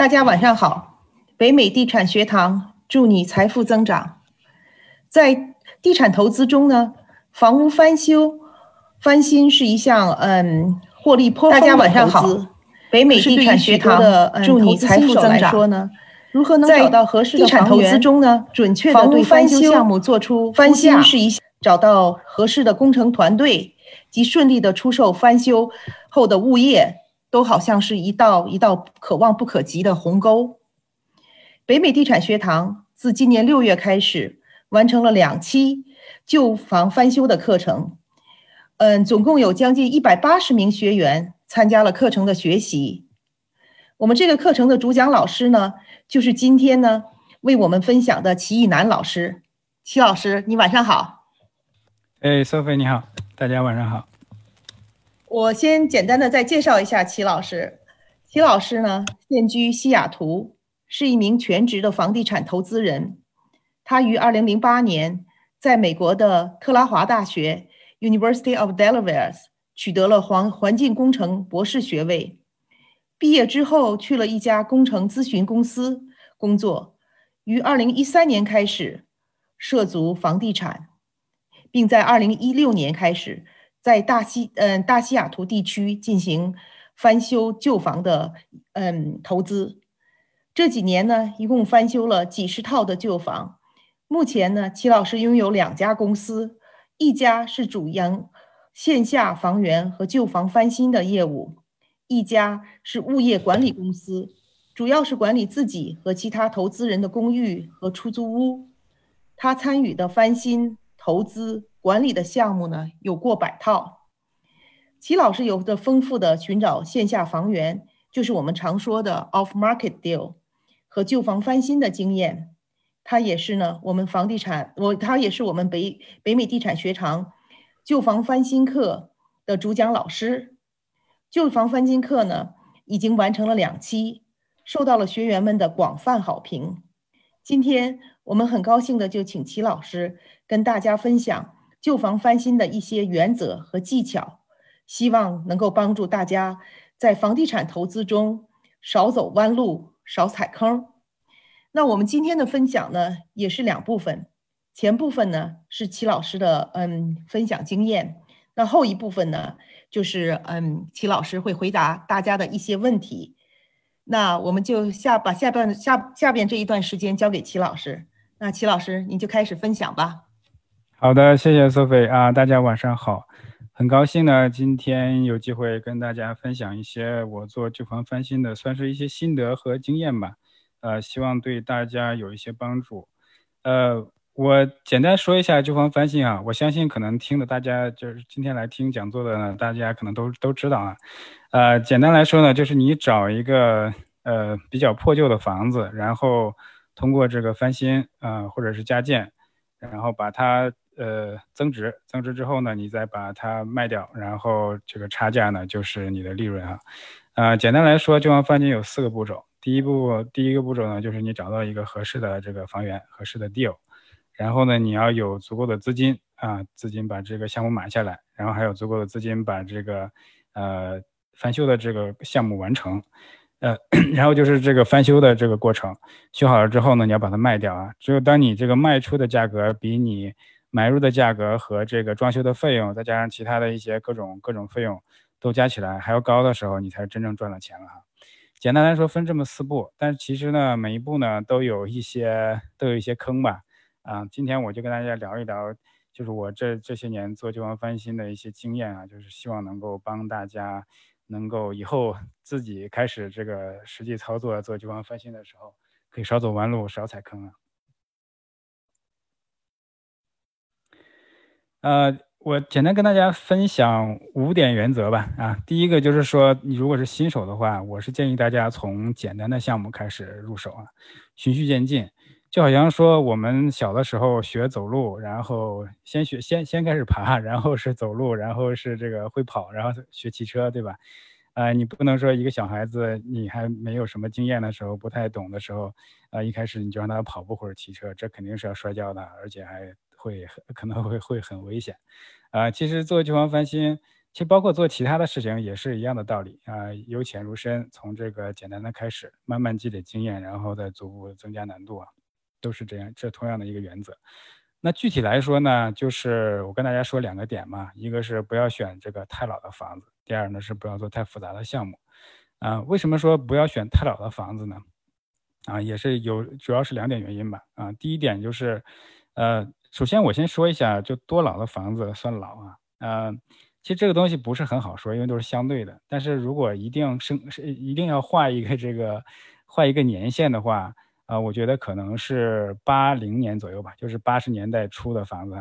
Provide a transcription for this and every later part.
大家晚上好，北美地产学堂祝你财富增长。在地产投资中呢，房屋翻修、翻新是一项嗯获利颇丰的投资。北美地产学堂的祝你财富增长。说呢，如何能找到合适的地产投资中呢，准确的对翻修项目做出翻新是一找到合适的工程团队及顺利的出售翻修后的物业。都好像是一道一道可望不可及的鸿沟。北美地产学堂自今年六月开始，完成了两期旧房翻修的课程。嗯，总共有将近一百八十名学员参加了课程的学习。我们这个课程的主讲老师呢，就是今天呢为我们分享的齐义南老师。齐老师，你晚上好。哎，苏菲你好，大家晚上好。我先简单的再介绍一下齐老师。齐老师呢，现居西雅图，是一名全职的房地产投资人。他于2008年在美国的特拉华大学 （University of Delaware） 取得了环环境工程博士学位。毕业之后，去了一家工程咨询公司工作。于2013年开始涉足房地产，并在2016年开始。在大西嗯大西雅图地区进行翻修旧房的嗯投资，这几年呢，一共翻修了几十套的旧房。目前呢，齐老师拥有两家公司，一家是主营线下房源和旧房翻新的业务，一家是物业管理公司，主要是管理自己和其他投资人的公寓和出租屋。他参与的翻新投资。管理的项目呢有过百套，齐老师有着丰富的寻找线下房源，就是我们常说的 off market deal 和旧房翻新的经验。他也是呢我们房地产，我他也是我们北北美地产学堂旧房翻新课的主讲老师。旧房翻新课呢已经完成了两期，受到了学员们的广泛好评。今天我们很高兴的就请齐老师跟大家分享。旧房翻新的一些原则和技巧，希望能够帮助大家在房地产投资中少走弯路、少踩坑。那我们今天的分享呢，也是两部分，前部分呢是齐老师的嗯分享经验，那后一部分呢就是嗯齐老师会回答大家的一些问题。那我们就下把下半下下边这一段时间交给齐老师。那齐老师您就开始分享吧。好的，谢谢 Sophie 啊，大家晚上好，很高兴呢，今天有机会跟大家分享一些我做旧房翻新的，算是一些心得和经验吧，呃，希望对大家有一些帮助。呃，我简单说一下旧房翻新啊，我相信可能听的大家就是今天来听讲座的呢，大家可能都都知道啊，呃，简单来说呢，就是你找一个呃比较破旧的房子，然后通过这个翻新啊，或者是加建，然后把它。呃，增值，增值之后呢，你再把它卖掉，然后这个差价呢就是你的利润啊。呃，简单来说，旧房翻新有四个步骤。第一步，第一个步骤呢，就是你找到一个合适的这个房源，合适的 deal，然后呢，你要有足够的资金啊，资金把这个项目买下来，然后还有足够的资金把这个呃翻修的这个项目完成。呃，然后就是这个翻修的这个过程，修好了之后呢，你要把它卖掉啊。只有当你这个卖出的价格比你买入的价格和这个装修的费用，再加上其他的一些各种各种费用都加起来还要高的时候，你才真正赚了钱了哈。简单来说，分这么四步，但是其实呢，每一步呢都有一些都有一些坑吧。啊，今天我就跟大家聊一聊，就是我这这些年做旧房翻新的一些经验啊，就是希望能够帮大家能够以后自己开始这个实际操作做旧房翻新的时候，可以少走弯路，少踩坑啊。呃，我简单跟大家分享五点原则吧。啊，第一个就是说，你如果是新手的话，我是建议大家从简单的项目开始入手啊，循序渐进。就好像说我们小的时候学走路，然后先学先先开始爬，然后是走路，然后是这个会跑，然后学骑车，对吧？呃，你不能说一个小孩子你还没有什么经验的时候，不太懂的时候，呃，一开始你就让他跑步或者骑车，这肯定是要摔跤的，而且还。会可能会会很危险，啊，其实做旧房翻新，其实包括做其他的事情也是一样的道理啊，由浅入深，从这个简单的开始，慢慢积累经验，然后再逐步增加难度啊，都是这样，这同样的一个原则。那具体来说呢，就是我跟大家说两个点嘛，一个是不要选这个太老的房子，第二呢是不要做太复杂的项目。啊，为什么说不要选太老的房子呢？啊，也是有，主要是两点原因吧。啊，第一点就是，呃，首先我先说一下，就多老的房子算老啊？呃，其实这个东西不是很好说，因为都是相对的。但是如果一定生是一定要画一个这个画一个年限的话，啊，我觉得可能是八零年左右吧，就是八十年代初的房子。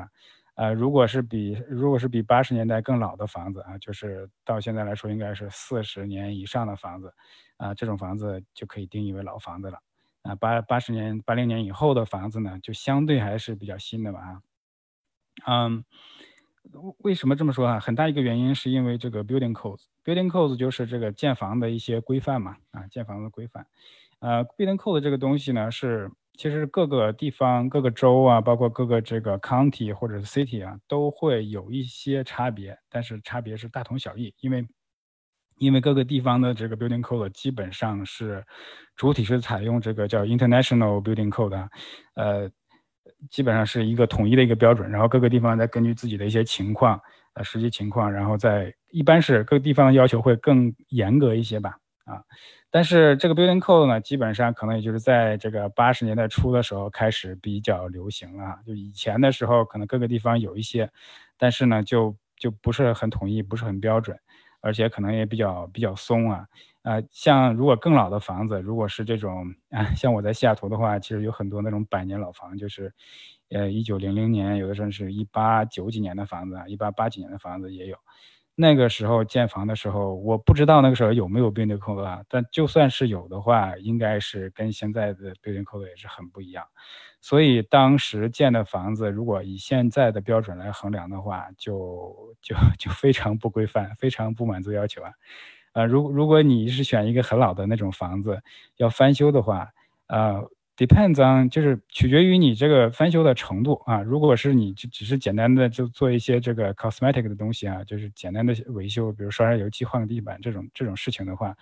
呃，如果是比如果是比八十年代更老的房子啊，就是到现在来说应该是四十年以上的房子，啊，这种房子就可以定义为老房子了。啊，八八十年八零年以后的房子呢，就相对还是比较新的吧。嗯。为什么这么说啊？很大一个原因是因为这个 building codes，building codes 就是这个建房的一些规范嘛，啊，建房的规范。呃，building codes 这个东西呢，是其实各个地方、各个州啊，包括各个这个 county 或者是 city 啊，都会有一些差别，但是差别是大同小异，因为因为各个地方的这个 building code 基本上是主体是采用这个叫 international building code，呃。基本上是一个统一的一个标准，然后各个地方再根据自己的一些情况，呃，实际情况，然后再一般是各个地方的要求会更严格一些吧，啊，但是这个 building code 呢，基本上可能也就是在这个八十年代初的时候开始比较流行了，就以前的时候可能各个地方有一些，但是呢就就不是很统一，不是很标准，而且可能也比较比较松啊。呃，像如果更老的房子，如果是这种啊，像我在西雅图的话，其实有很多那种百年老房，就是，呃，一九零零年，有的时候是一八九几年的房子啊，一八八几年的房子也有。那个时候建房的时候，我不知道那个时候有没有 building code 啊，但就算是有的话，应该是跟现在的 building code 也是很不一样。所以当时建的房子，如果以现在的标准来衡量的话，就就就非常不规范，非常不满足要求啊。呃，如如果你是选一个很老的那种房子，要翻修的话，呃，depends on 就是取决于你这个翻修的程度啊。如果是你就只是简单的就做一些这个 cosmetic 的东西啊，就是简单的维修，比如刷刷油漆、换个地板这种这种事情的话，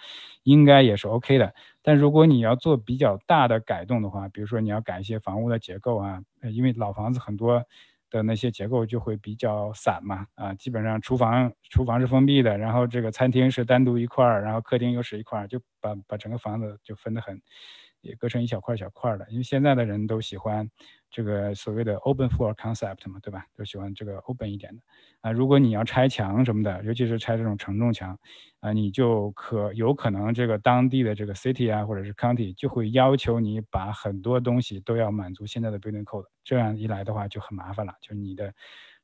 应该也是 OK 的。但如果你要做比较大的改动的话，比如说你要改一些房屋的结构啊，因为老房子很多。的那些结构就会比较散嘛，啊，基本上厨房厨房是封闭的，然后这个餐厅是单独一块儿，然后客厅又是一块儿，就把把整个房子就分得很，也割成一小块小块的。因为现在的人都喜欢这个所谓的 open floor concept 嘛，对吧？都喜欢这个 open 一点的。啊，如果你要拆墙什么的，尤其是拆这种承重墙，啊，你就可有可能这个当地的这个 city 啊，或者是 county 就会要求你把很多东西都要满足现在的 building code，这样一来的话就很麻烦了，就你的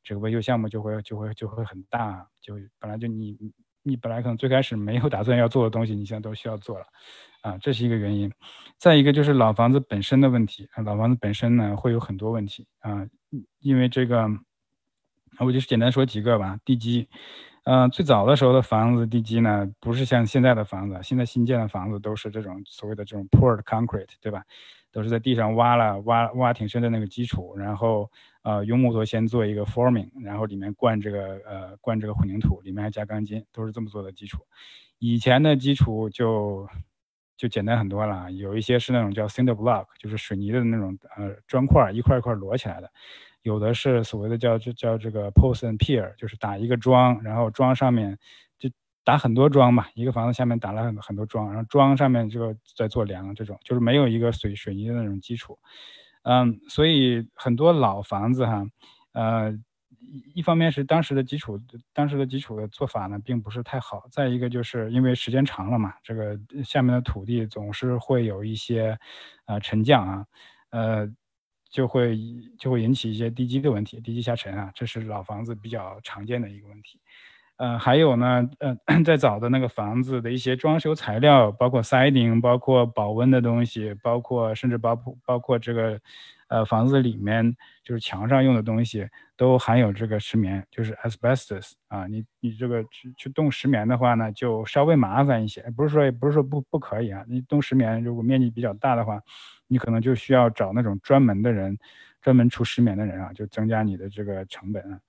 这个维修项目就会就会就会很大，就本来就你你本来可能最开始没有打算要做的东西，你现在都需要做了，啊，这是一个原因。再一个就是老房子本身的问题，啊，老房子本身呢会有很多问题啊，因为这个。我就是简单说几个吧。地基，嗯，最早的时候的房子地基呢，不是像现在的房子，现在新建的房子都是这种所谓的这种 poured concrete，对吧？都是在地上挖了挖挖挺深的那个基础，然后呃用木头先做一个 forming，然后里面灌这个呃灌这个混凝土，里面还加钢筋，都是这么做的基础。以前的基础就就简单很多了，有一些是那种叫 cinder block，就是水泥的那种呃砖块一块一块摞起来的。有的是所谓的叫就叫这个 post and pier，就是打一个桩，然后桩上面就打很多桩嘛，一个房子下面打了很很多桩，然后桩上面就在做梁，这种就是没有一个水水泥的那种基础，嗯，所以很多老房子哈，呃，一一方面是当时的基础，当时的基础的做法呢并不是太好，再一个就是因为时间长了嘛，这个下面的土地总是会有一些呃沉降啊，呃。就会就会引起一些地基的问题，地基下沉啊，这是老房子比较常见的一个问题。呃，还有呢，呃，在早的那个房子的一些装修材料，包括 siding，包括保温的东西，包括甚至包括包括这个，呃，房子里面就是墙上用的东西，都含有这个石棉，就是 asbestos 啊。你你这个去去动石棉的话呢，就稍微麻烦一些，不是说也不是说不不可以啊。你动石棉如果面积比较大的话。你可能就需要找那种专门的人，专门出石棉的人啊，就增加你的这个成本啊。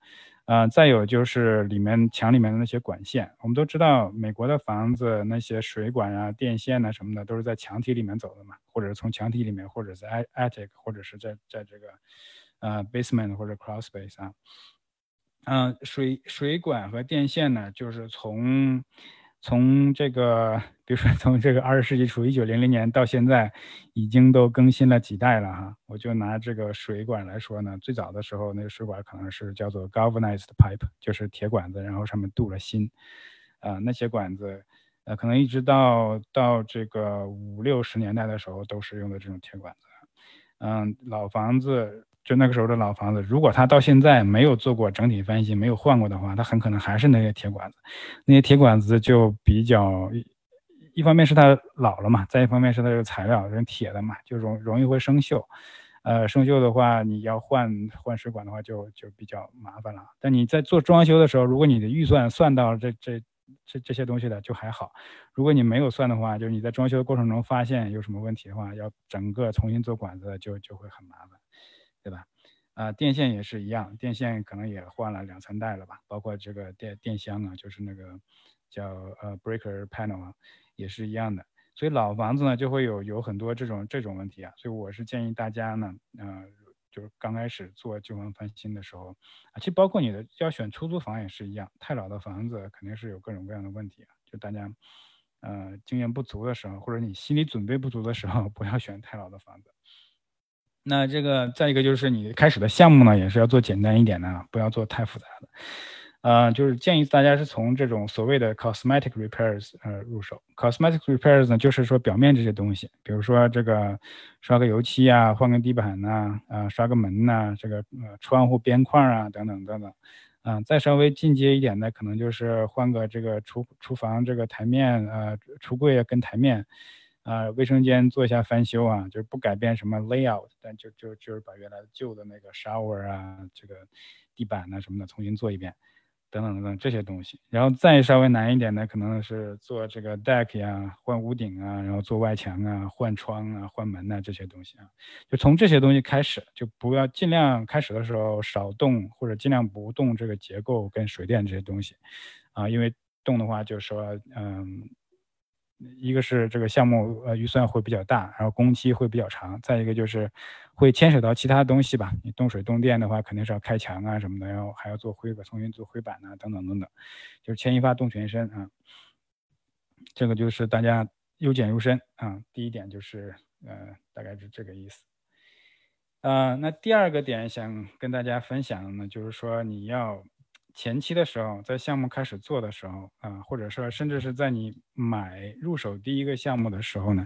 啊，再有就是里面墙里面的那些管线，我们都知道美国的房子那些水管啊、电线啊什么的都是在墙体里面走的嘛，或者是从墙体里面，或者在 attic，或者是在在这个呃 basement 或者 crawl space 啊。嗯，水水管和电线呢，就是从从这个，比如说从这个二十世纪初一九零零年到现在，已经都更新了几代了哈。我就拿这个水管来说呢，最早的时候那个水管可能是叫做 galvanized pipe，就是铁管子，然后上面镀了锌，啊，那些管子，呃，可能一直到到这个五六十年代的时候都是用的这种铁管子，嗯，老房子。就那个时候的老房子，如果它到现在没有做过整体翻新，没有换过的话，它很可能还是那些铁管子。那些铁管子就比较，一方面是它老了嘛，再一方面是它这个材料，是铁的嘛，就容容易会生锈。呃，生锈的话，你要换换水管的话，就就比较麻烦了。但你在做装修的时候，如果你的预算算到这这这这些东西的，就还好。如果你没有算的话，就是你在装修的过程中发现有什么问题的话，要整个重新做管子，就就会很麻烦。对吧？啊，电线也是一样，电线可能也换了两三代了吧，包括这个电电箱啊，就是那个叫呃 breaker panel 啊，也是一样的。所以老房子呢，就会有有很多这种这种问题啊。所以我是建议大家呢，呃，就是刚开始做旧房翻新的时候啊，其实包括你的要选出租房也是一样，太老的房子肯定是有各种各样的问题啊。就大家呃经验不足的时候，或者你心理准备不足的时候，不要选太老的房子。那这个再一个就是你开始的项目呢，也是要做简单一点的，不要做太复杂的。呃，就是建议大家是从这种所谓的 cosmetic repairs 呃入手。cosmetic repairs 呢，就是说表面这些东西，比如说这个刷个油漆啊，换个地板呐，啊，刷个门呐，这个呃窗户边框啊，等等等等。啊，再稍微进阶一点的，可能就是换个这个厨厨房这个台面，呃，橱柜跟台面。啊，卫生间做一下翻修啊，就是不改变什么 layout，但就就就是把原来旧的那个 shower 啊，这个地板啊什么的重新做一遍，等等等等这些东西。然后再稍微难一点的，可能是做这个 deck 呀，换屋顶啊，然后做外墙啊，换窗啊，换门呐这些东西啊，就从这些东西开始，就不要尽量开始的时候少动或者尽量不动这个结构跟水电这些东西，啊，因为动的话就说嗯。一个是这个项目呃预算会比较大，然后工期会比较长，再一个就是会牵扯到其他东西吧。你动水动电的话，肯定是要开墙啊什么的，然后还要做灰板，重新做灰板啊，等等等等，就是牵一发动全身啊。这个就是大家由简入深啊。第一点就是呃大概是这个意思。呃，那第二个点想跟大家分享的呢，就是说你要。前期的时候，在项目开始做的时候啊，或者说甚至是在你买入手第一个项目的时候呢，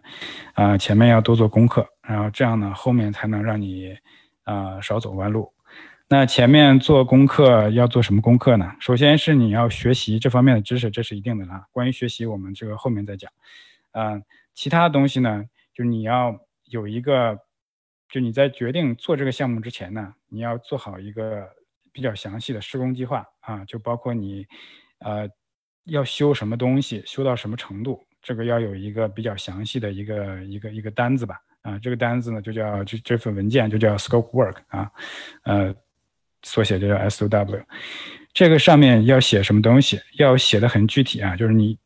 啊，前面要多做功课，然后这样呢，后面才能让你啊少走弯路。那前面做功课要做什么功课呢？首先是你要学习这方面的知识，这是一定的啦。关于学习，我们这个后面再讲。啊，其他东西呢，就是你要有一个，就你在决定做这个项目之前呢，你要做好一个。比较详细的施工计划啊，就包括你，呃，要修什么东西，修到什么程度，这个要有一个比较详细的一个一个一个单子吧。啊，这个单子呢就叫这这份文件就叫 scope work 啊，呃，缩写就叫 SOW。这个上面要写什么东西，要写的很具体啊，就是你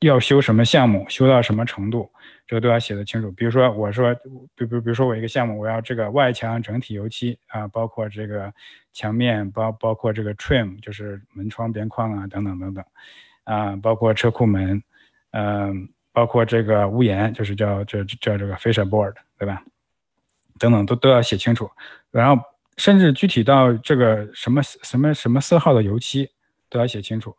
要修什么项目，修到什么程度。这个都要写的清楚。比如说，我说，比比比如说我一个项目，我要这个外墙整体油漆啊，包括这个墙面，包包括这个 trim，就是门窗边框啊，等等等等，啊，包括车库门，嗯，包括这个屋檐，就是叫叫叫这个 fascia board，对吧？等等都都要写清楚。然后甚至具体到这个什么什么什么色号的油漆都要写清楚，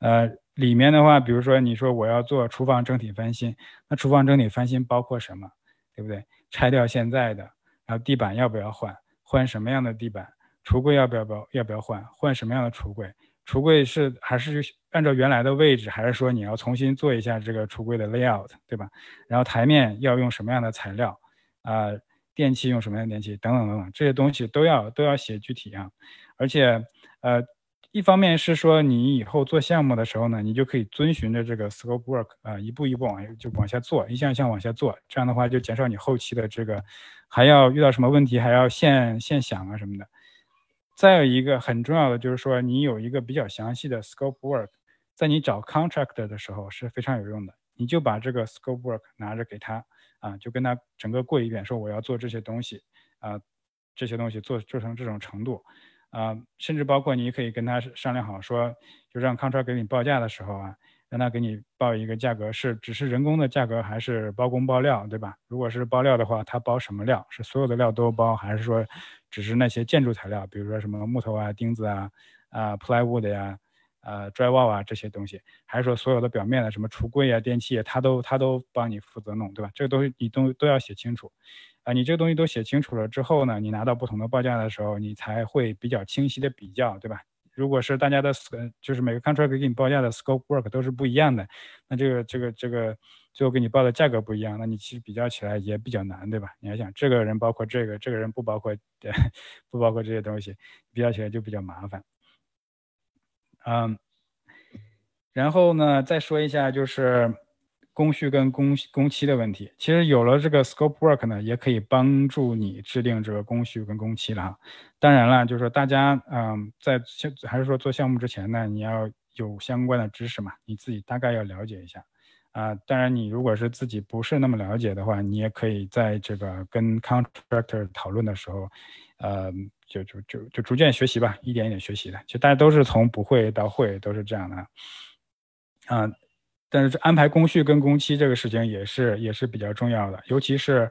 呃。里面的话，比如说你说我要做厨房整体翻新，那厨房整体翻新包括什么，对不对？拆掉现在的，然后地板要不要换？换什么样的地板？橱柜要不要不要不要换？换什么样的橱柜？橱柜是还是按照原来的位置，还是说你要重新做一下这个橱柜的 layout，对吧？然后台面要用什么样的材料？啊，电器用什么样的电器？等等等等，这些东西都要都要写具体啊，而且呃。一方面是说，你以后做项目的时候呢，你就可以遵循着这个 scope work 啊，一步一步往就往下做，一项一项往下做，这样的话就减少你后期的这个还要遇到什么问题还要现现想啊什么的。再有一个很重要的就是说，你有一个比较详细的 scope work，在你找 contractor 的时候是非常有用的。你就把这个 scope work 拿着给他啊，就跟他整个过一遍，说我要做这些东西啊，这些东西做做成这种程度啊，甚至包括你可以跟他商量好，说就让 contractor 给你报价的时候啊。让他给你报一个价格，是只是人工的价格，还是包工包料，对吧？如果是包料的话，他包什么料？是所有的料都包，还是说只是那些建筑材料，比如说什么木头啊、钉子啊、啊 plywood 呀、啊 drywall 啊这些东西？还是说所有的表面的什么橱柜啊、电器啊，他都他都帮你负责弄，对吧？这个东西你都都要写清楚，啊，你这个东西都写清楚了之后呢，你拿到不同的报价的时候，你才会比较清晰的比较，对吧？如果是大家的，就是每个 contract 给你报价的 scope work 都是不一样的，那这个这个这个最后给你报的价格不一样，那你其实比较起来也比较难，对吧？你要想这个人包括这个，这个人不包括，对，不包括这些东西，比较起来就比较麻烦。嗯，然后呢，再说一下就是。工序跟工工期的问题，其实有了这个 scope work 呢，也可以帮助你制定这个工序跟工期了哈。当然了，就是说大家嗯，在还是说做项目之前呢，你要有相关的知识嘛，你自己大概要了解一下啊。当然，你如果是自己不是那么了解的话，你也可以在这个跟 contractor 讨论的时候，呃，就就就就逐渐学习吧，一点一点学习的。其实大家都是从不会到会，都是这样的啊。但是安排工序跟工期这个事情也是也是比较重要的，尤其是，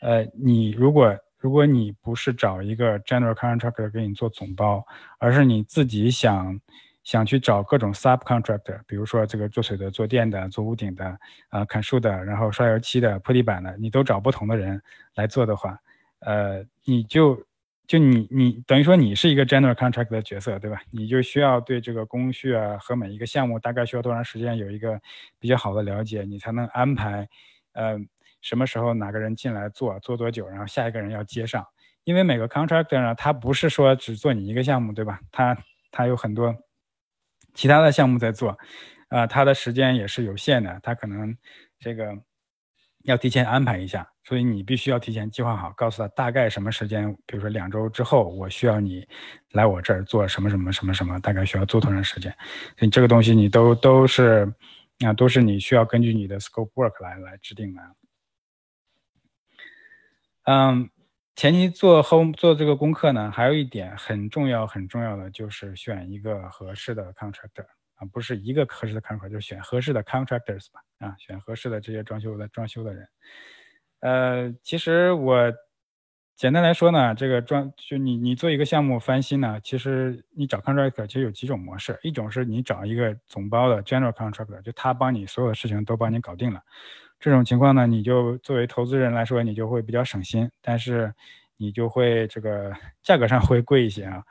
呃，你如果如果你不是找一个 general contractor 给你做总包，而是你自己想想去找各种 sub contractor，比如说这个做水的、做电的、做屋顶的、啊砍树的、然后刷油漆的、铺地板的，你都找不同的人来做的话，呃，你就。就你你等于说你是一个 general contract 的角色，对吧？你就需要对这个工序啊和每一个项目大概需要多长时间有一个比较好的了解，你才能安排，呃，什么时候哪个人进来做做多久，然后下一个人要接上。因为每个 contractor 呢，他不是说只做你一个项目，对吧？他他有很多其他的项目在做，啊，他的时间也是有限的，他可能这个。要提前安排一下，所以你必须要提前计划好，告诉他大概什么时间，比如说两周之后，我需要你来我这儿做什么什么什么什么，大概需要做多长时间。所以这个东西你都都是啊，都是你需要根据你的 scope work 来来制定的。嗯，前期做 home 做这个功课呢，还有一点很重要很重要的就是选一个合适的 contractor。啊，不是一个合适的 contractor，就是选合适的 contractors 吧。啊，选合适的这些装修的装修的人。呃，其实我简单来说呢，这个装就你你做一个项目翻新呢，其实你找 contractor 其实有几种模式。一种是你找一个总包的 general contractor，就他帮你所有的事情都帮你搞定了。这种情况呢，你就作为投资人来说，你就会比较省心，但是你就会这个价格上会贵一些啊，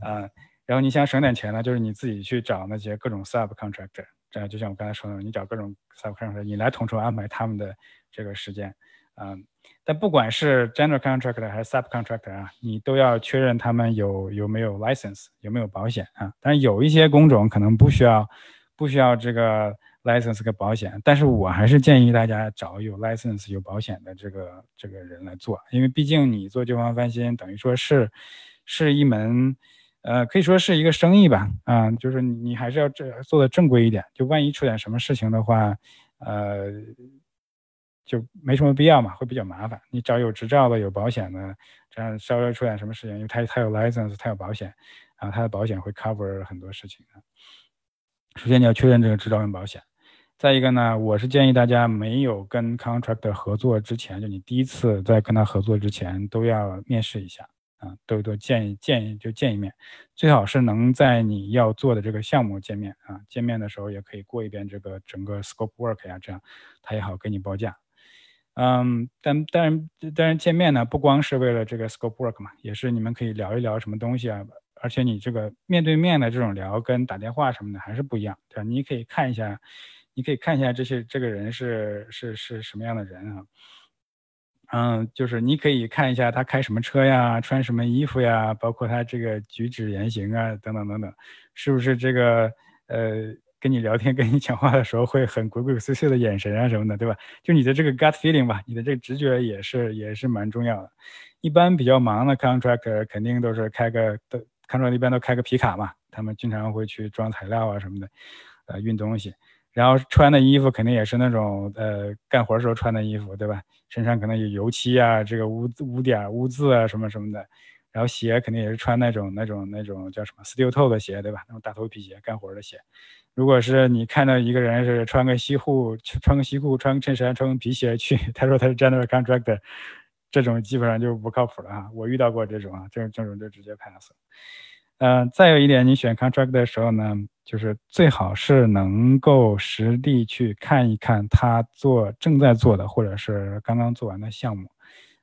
呃。然后你想省点钱呢，就是你自己去找那些各种 sub contractor，这样就像我刚才说的，你找各种 sub contractor，你来统筹安排他们的这个时间，嗯，但不管是 general contractor 还是 sub contractor 啊，你都要确认他们有有没有 license，有没有保险啊。但是有一些工种可能不需要不需要这个 license 跟保险，但是我还是建议大家找有 license 有保险的这个这个人来做，因为毕竟你做旧房翻新，等于说是是一门。呃，可以说是一个生意吧，啊，就是你还是要这做的正规一点，就万一出点什么事情的话，呃，就没什么必要嘛，会比较麻烦。你找有执照的、有保险的，这样稍微出点什么事情，因为他他有 license，他有保险，啊，他的保险会 cover 很多事情的。首先你要确认这个执照跟保险，再一个呢，我是建议大家没有跟 contractor 合作之前，就你第一次在跟他合作之前，都要面试一下。啊，都都见见就见一面，最好是能在你要做的这个项目见面啊。见面的时候也可以过一遍这个整个 scope work 呀，这样他也好给你报价。嗯，但但是但是见面呢，不光是为了这个 scope work 嘛，也是你们可以聊一聊什么东西啊。而且你这个面对面的这种聊跟打电话什么的还是不一样，对吧？你可以看一下，你可以看一下这些这个人是是是什么样的人啊。嗯，就是你可以看一下他开什么车呀，穿什么衣服呀，包括他这个举止言行啊，等等等等，是不是这个呃跟你聊天、跟你讲话的时候会很鬼鬼祟祟的眼神啊什么的，对吧？就你的这个 gut feeling 吧，你的这个直觉也是也是蛮重要的。一般比较忙的 contractor 肯定都是开个，contractor 一般都开个皮卡嘛，他们经常会去装材料啊什么的，呃，运东西。然后穿的衣服肯定也是那种呃干活时候穿的衣服，对吧？身上可能有油漆啊，这个污污点、污渍啊什么什么的。然后鞋肯定也是穿那种那种那种叫什么 steel toe 的鞋，对吧？那种大头皮鞋，干活的鞋。如果是你看到一个人是穿个西裤，穿个西裤，穿个衬衫，穿个皮鞋去，他说他是 general contractor，这种基本上就不靠谱了啊！我遇到过这种啊，这种这种就直接 pass。嗯，再有一点，你选 contract 的时候呢，就是最好是能够实地去看一看他做正在做的或者是刚刚做完的项目，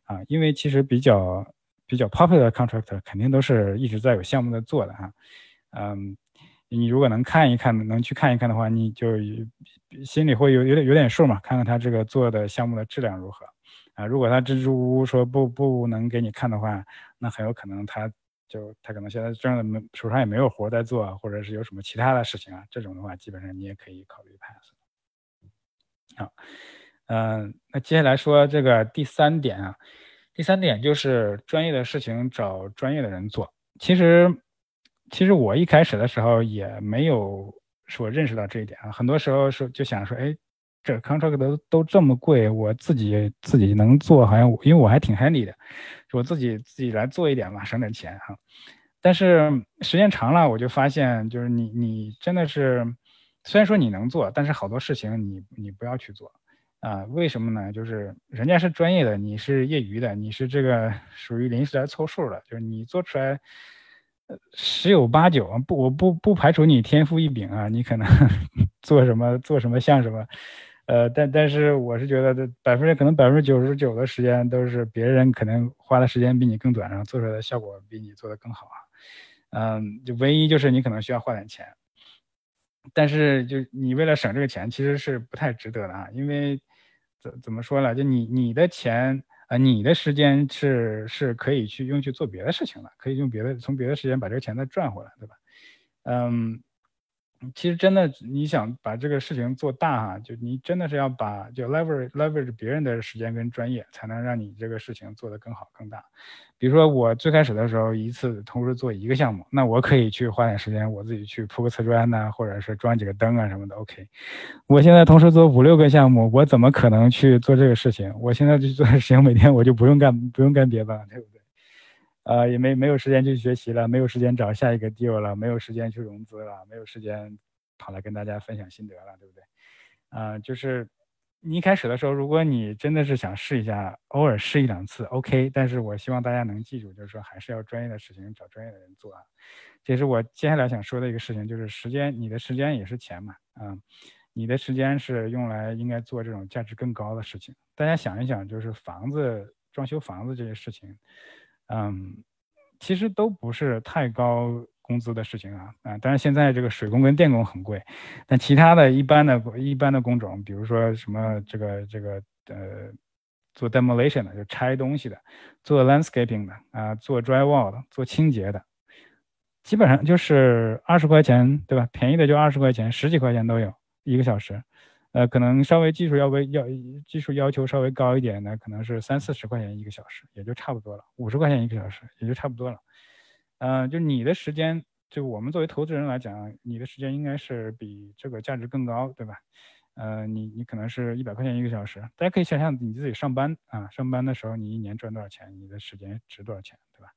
啊，因为其实比较比较 popular contractor 肯定都是一直在有项目在做的哈，嗯，你如果能看一看，能去看一看的话，你就心里会有有点有点数嘛，看看他这个做的项目的质量如何，啊，如果他支支吾吾说不不能给你看的话，那很有可能他。就他可能现在真的手上也没有活在做，或者是有什么其他的事情啊，这种的话，基本上你也可以考虑 pass。好，嗯，那接下来说这个第三点啊，第三点就是专业的事情找专业的人做。其实，其实我一开始的时候也没有说认识到这一点啊，很多时候是就想说，哎，这 contract 都都这么贵，我自己自己能做，好像因为我还挺 handy 的。我自己自己来做一点嘛，省点钱哈。但是时间长了，我就发现，就是你你真的是，虽然说你能做，但是好多事情你你不要去做啊。为什么呢？就是人家是专业的，你是业余的，你是这个 属于临时来凑数的。就是你做出来，十有八九不，我不不排除你天赋异禀啊，你可能 做什么做什么像什么。呃，但但是我是觉得，这百分之可能百分之九十九的时间都是别人可能花的时间比你更短，然后做出来的效果比你做的更好啊。嗯，就唯一就是你可能需要花点钱，但是就你为了省这个钱，其实是不太值得的啊。因为怎怎么说呢？就你你的钱啊，你的时间是是可以去用去做别的事情了，可以用别的从别的时间把这个钱再赚回来，对吧？嗯。其实真的，你想把这个事情做大哈，就你真的是要把就 leverage leverage 别人的时间跟专业，才能让你这个事情做得更好更大。比如说我最开始的时候，一次同时做一个项目，那我可以去花点时间，我自己去铺个瓷砖呐，或者是装几个灯啊什么的。OK，我现在同时做五六个项目，我怎么可能去做这个事情？我现在就做事情，每天我就不用干不用干别的了，对不对？呃，也没没有时间去学习了，没有时间找下一个 deal 了，没有时间去融资了，没有时间跑来跟大家分享心得了，对不对？啊，就是你一开始的时候，如果你真的是想试一下，偶尔试一两次，OK。但是我希望大家能记住，就是说还是要专业的事情找专业的人做啊。这是我接下来想说的一个事情，就是时间，你的时间也是钱嘛，啊，你的时间是用来应该做这种价值更高的事情。大家想一想，就是房子装修房子这些事情。嗯，其实都不是太高工资的事情啊啊！当然现在这个水工跟电工很贵，但其他的一般的一般的工种，比如说什么这个这个呃做 demolition 的，就拆东西的，做 landscaping 的啊，做 drywall 的，做清洁的，基本上就是二十块钱，对吧？便宜的就二十块钱，十几块钱都有一个小时。呃，可能稍微技术要微要技术要求稍微高一点的，可能是三四十块钱一个小时，也就差不多了。五十块钱一个小时，也就差不多了。嗯，就你的时间，就我们作为投资人来讲，你的时间应该是比这个价值更高，对吧？呃，你你可能是一百块钱一个小时，大家可以想想你自己上班啊，上班的时候你一年赚多少钱，你的时间值多少钱，对吧？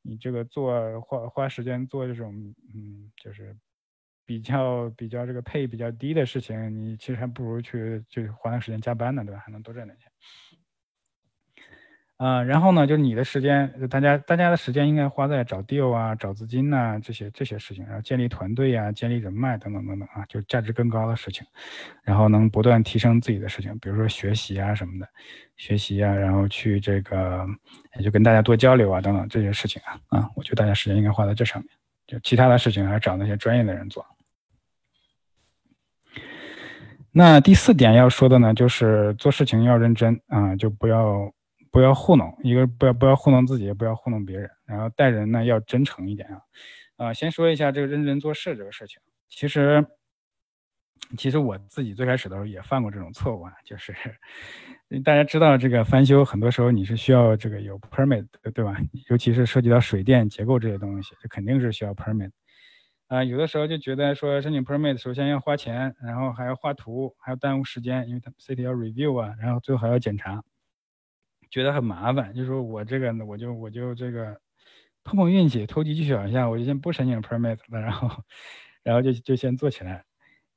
你这个做花花时间做这种，嗯，就是。比较比较这个配比较低的事情，你其实还不如去就花点时间加班呢，对吧？还能多赚点钱。啊，然后呢，就是你的时间，大家大家的时间应该花在找 deal 啊、找资金呐这些这些事情，然后建立团队呀、建立人脉等等等等啊，就价值更高的事情，然后能不断提升自己的事情，比如说学习啊什么的，学习啊，然后去这个也就跟大家多交流啊等等这些事情啊啊，我觉得大家时间应该花在这上面，就其他的事情还是找那些专业的人做。那第四点要说的呢，就是做事情要认真啊，就不要不要糊弄，一个不要不要糊弄自己，也不要糊弄别人，然后待人呢要真诚一点啊。啊，先说一下这个认真做事这个事情，其实其实我自己最开始的时候也犯过这种错误啊，就是大家知道这个翻修，很多时候你是需要这个有 permit，对吧？尤其是涉及到水电结构这些东西，这肯定是需要 permit。啊，有的时候就觉得说申请 permit 首先要花钱，然后还要画图，还要耽误时间，因为他 city 要 review 啊，然后最后还要检查，觉得很麻烦。就说我这个呢，我就我就这个碰碰运气，投机取巧一下，我就先不申请 permit 了，然后然后就就先做起来。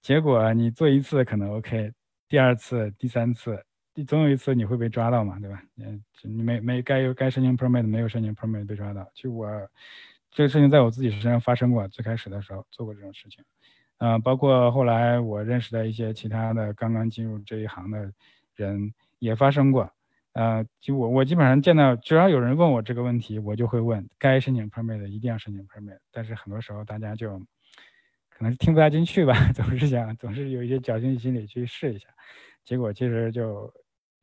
结果你做一次可能 OK，第二次、第三次，总有一次你会被抓到嘛，对吧？嗯，你没没该该申请 permit 没有申请 permit 被抓到，就我。这个事情在我自己身上发生过，最开始的时候做过这种事情，嗯，包括后来我认识的一些其他的刚刚进入这一行的人也发生过，呃，就我我基本上见到只要有人问我这个问题，我就会问该申请 permit 的一定要申请 permit，但是很多时候大家就可能是听不太进去吧，总是想总是有一些侥幸心理去试一下，结果其实就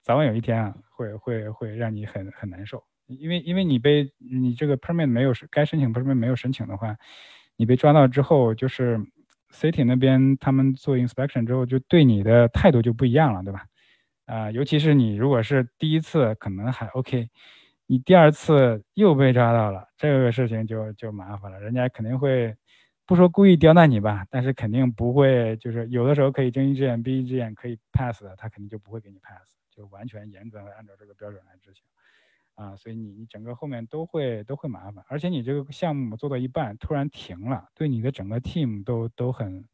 早晚有一天啊，会会会让你很很难受。因为因为你被你这个 permit 没有该申请 permit 没有申请的话，你被抓到之后，就是 city 那边他们做 inspection 之后，就对你的态度就不一样了，对吧？啊，尤其是你如果是第一次可能还 OK，你第二次又被抓到了，这个事情就就麻烦了，人家肯定会不说故意刁难你吧，但是肯定不会就是有的时候可以睁一只眼闭一只眼可以 pass 的，他肯定就不会给你 pass，就完全严格的按照这个标准来执行。啊，所以你你整个后面都会都会麻烦，而且你这个项目做到一半突然停了，对你的整个 team 都都很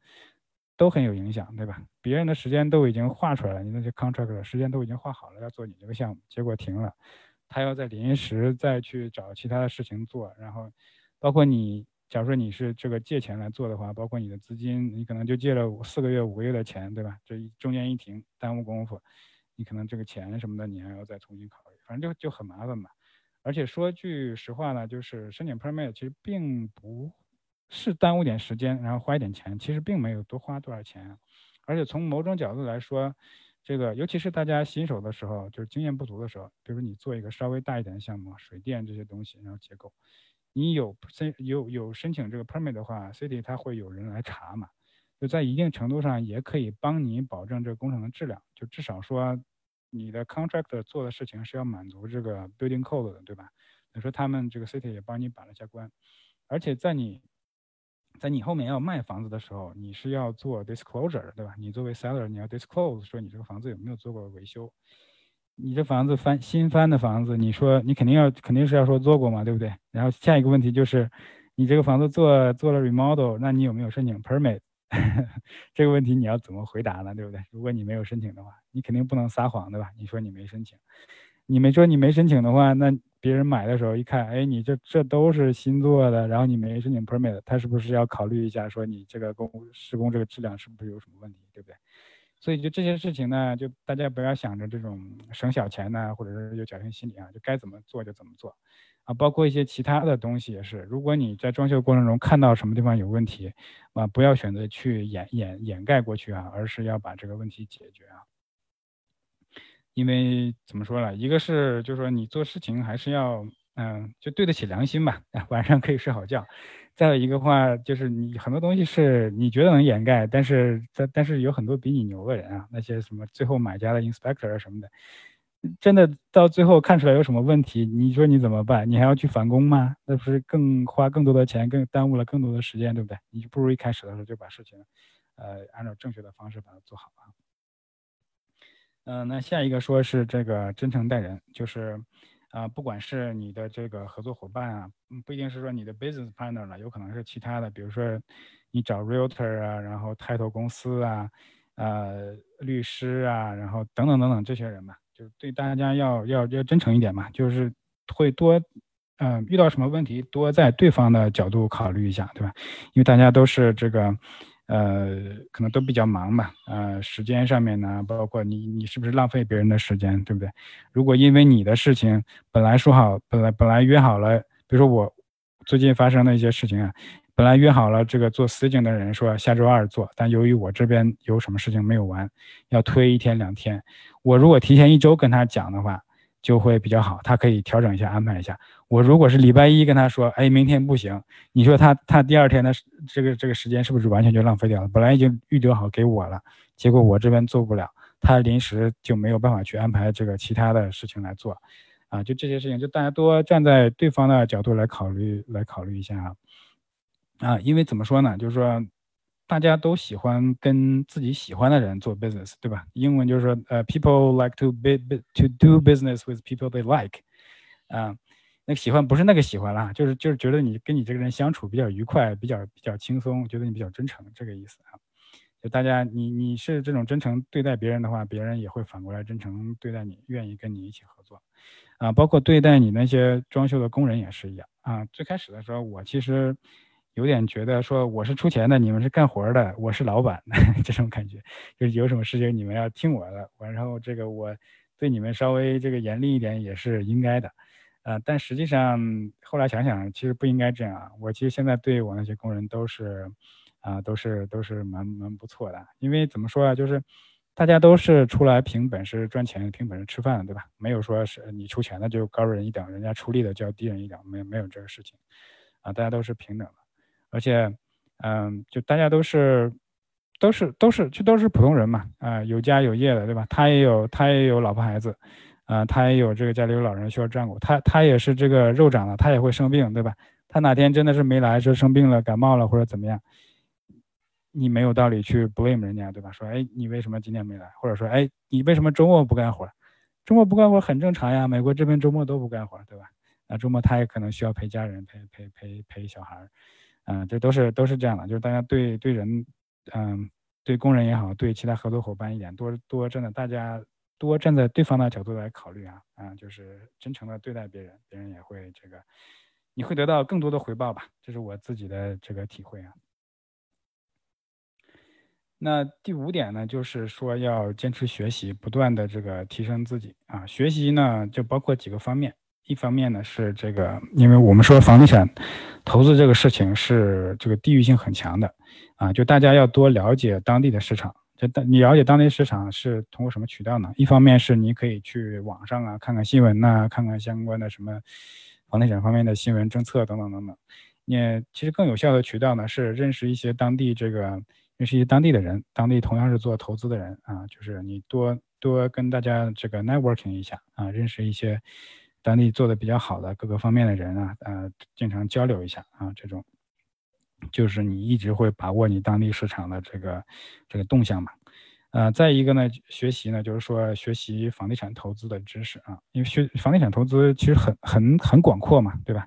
都很有影响，对吧？别人的时间都已经画出来了，你那些 contractor 时间都已经画好了要做你这个项目，结果停了，他要在临时再去找其他的事情做，然后包括你，假如说你是这个借钱来做的话，包括你的资金，你可能就借了四个月五个月的钱，对吧？这中间一停，耽误功夫，你可能这个钱什么的你还要再重新考虑。反正就就很麻烦嘛，而且说句实话呢，就是申请 permit 其实并不是耽误点时间，然后花一点钱，其实并没有多花多少钱。而且从某种角度来说，这个尤其是大家新手的时候，就是经验不足的时候，比如你做一个稍微大一点的项目，水电这些东西，然后结构，你有申有有申请这个 permit 的话，city 它会有人来查嘛，就在一定程度上也可以帮你保证这个工程的质量，就至少说。你的 contractor 做的事情是要满足这个 building code 的，对吧？你说他们这个 city 也帮你把了一下关，而且在你，在你后面要卖房子的时候，你是要做 disclosure，对吧？你作为 seller，你要 disclose 说你这个房子有没有做过维修。你这房子翻新翻的房子，你说你肯定要肯定是要说做过嘛，对不对？然后下一个问题就是，你这个房子做做了 remodel，那你有没有申请 permit？这个问题你要怎么回答呢？对不对？如果你没有申请的话，你肯定不能撒谎，对吧？你说你没申请，你没说你没申请的话，那别人买的时候一看，哎，你这这都是新做的，然后你没申请 permit，他是不是要考虑一下，说你这个工施工这个质量是不是有什么问题，对不对？所以就这些事情呢，就大家不要想着这种省小钱呢，或者是有侥幸心理啊，就该怎么做就怎么做。啊，包括一些其他的东西也是。如果你在装修过程中看到什么地方有问题，啊，不要选择去掩掩掩盖过去啊，而是要把这个问题解决啊。因为怎么说呢？一个是就是说你做事情还是要，嗯，就对得起良心吧，晚上可以睡好觉。再有一个话就是你很多东西是你觉得能掩盖，但是但但是有很多比你牛的人啊，那些什么最后买家的 inspector 什么的。真的到最后看出来有什么问题，你说你怎么办？你还要去返工吗？那不是更花更多的钱，更耽误了更多的时间，对不对？你就不如一开始的时候就把事情，呃，按照正确的方式把它做好啊。嗯，那下一个说是这个真诚待人，就是啊，不管是你的这个合作伙伴啊，不一定是说你的 business partner 了，有可能是其他的，比如说你找 realtor 啊，然后 title 公司啊，呃，律师啊，然后等等等等这些人吧。就对大家要要要真诚一点嘛，就是会多，嗯，遇到什么问题多在对方的角度考虑一下，对吧？因为大家都是这个，呃，可能都比较忙嘛，呃，时间上面呢，包括你你是不是浪费别人的时间，对不对？如果因为你的事情本来说好，本来本来约好了，比如说我最近发生的一些事情啊。本来约好了这个做 staging 的人说下周二做，但由于我这边有什么事情没有完，要推一天两天。我如果提前一周跟他讲的话，就会比较好，他可以调整一下，安排一下。我如果是礼拜一跟他说，哎，明天不行，你说他他第二天的这个这个时间是不是完全就浪费掉了？本来已经预留好给我了，结果我这边做不了，他临时就没有办法去安排这个其他的事情来做，啊，就这些事情，就大家多站在对方的角度来考虑，来考虑一下啊，啊，因为怎么说呢，就是说。大家都喜欢跟自己喜欢的人做 business，对吧？英文就是说，呃，people like to be to do business with people they like，啊，那个喜欢不是那个喜欢啦，就是就是觉得你跟你这个人相处比较愉快，比较比较轻松，觉得你比较真诚，这个意思啊。就大家你你是这种真诚对待别人的话，别人也会反过来真诚对待你，愿意跟你一起合作，啊，包括对待你那些装修的工人也是一样啊。最开始的时候，我其实。有点觉得说我是出钱的，你们是干活的，我是老板，这种感觉，就是有什么事情你们要听我的，完然后这个我对你们稍微这个严厉一点也是应该的，呃，但实际上后来想想，其实不应该这样啊。我其实现在对我那些工人都是，啊，都是都是蛮蛮不错的，因为怎么说啊，就是大家都是出来凭本事赚钱，凭本事吃饭的，对吧？没有说是你出钱的就高人一等，人家出力的就要低人一等，没有没有这个事情，啊，大家都是平等的。而且，嗯，就大家都是，都是都是就都是普通人嘛，啊，有家有业的，对吧？他也有他也有老婆孩子，啊，他也有这个家里有老人需要照顾，他他也是这个肉长了，他也会生病，对吧？他哪天真的是没来，说生病了、感冒了或者怎么样，你没有道理去 blame 人家，对吧？说，哎，你为什么今天没来？或者说，哎，你为什么周末不干活？周末不干活很正常呀，美国这边周末都不干活，对吧？那周末他也可能需要陪家人、陪陪陪陪小孩。嗯，这都是都是这样的，就是大家对对人，嗯，对工人也好，对其他合作伙伴一点，多多真的，大家多站在对方的角度来考虑啊，啊，就是真诚的对待别人，别人也会这个，你会得到更多的回报吧，这是我自己的这个体会啊。那第五点呢，就是说要坚持学习，不断的这个提升自己啊，学习呢就包括几个方面。一方面呢是这个，因为我们说房地产投资这个事情是这个地域性很强的，啊，就大家要多了解当地的市场。这你了解当地市场是通过什么渠道呢？一方面是你可以去网上啊看看新闻呐，看看相关的什么房地产方面的新闻政策等等等等。你其实更有效的渠道呢是认识一些当地这个认识一些当地的人，当地同样是做投资的人啊，就是你多多跟大家这个 networking 一下啊，认识一些。当地做的比较好的各个方面的人啊，呃，经常交流一下啊，这种就是你一直会把握你当地市场的这个这个动向嘛，呃，再一个呢，学习呢，就是说学习房地产投资的知识啊，因为学房地产投资其实很很很广阔嘛，对吧？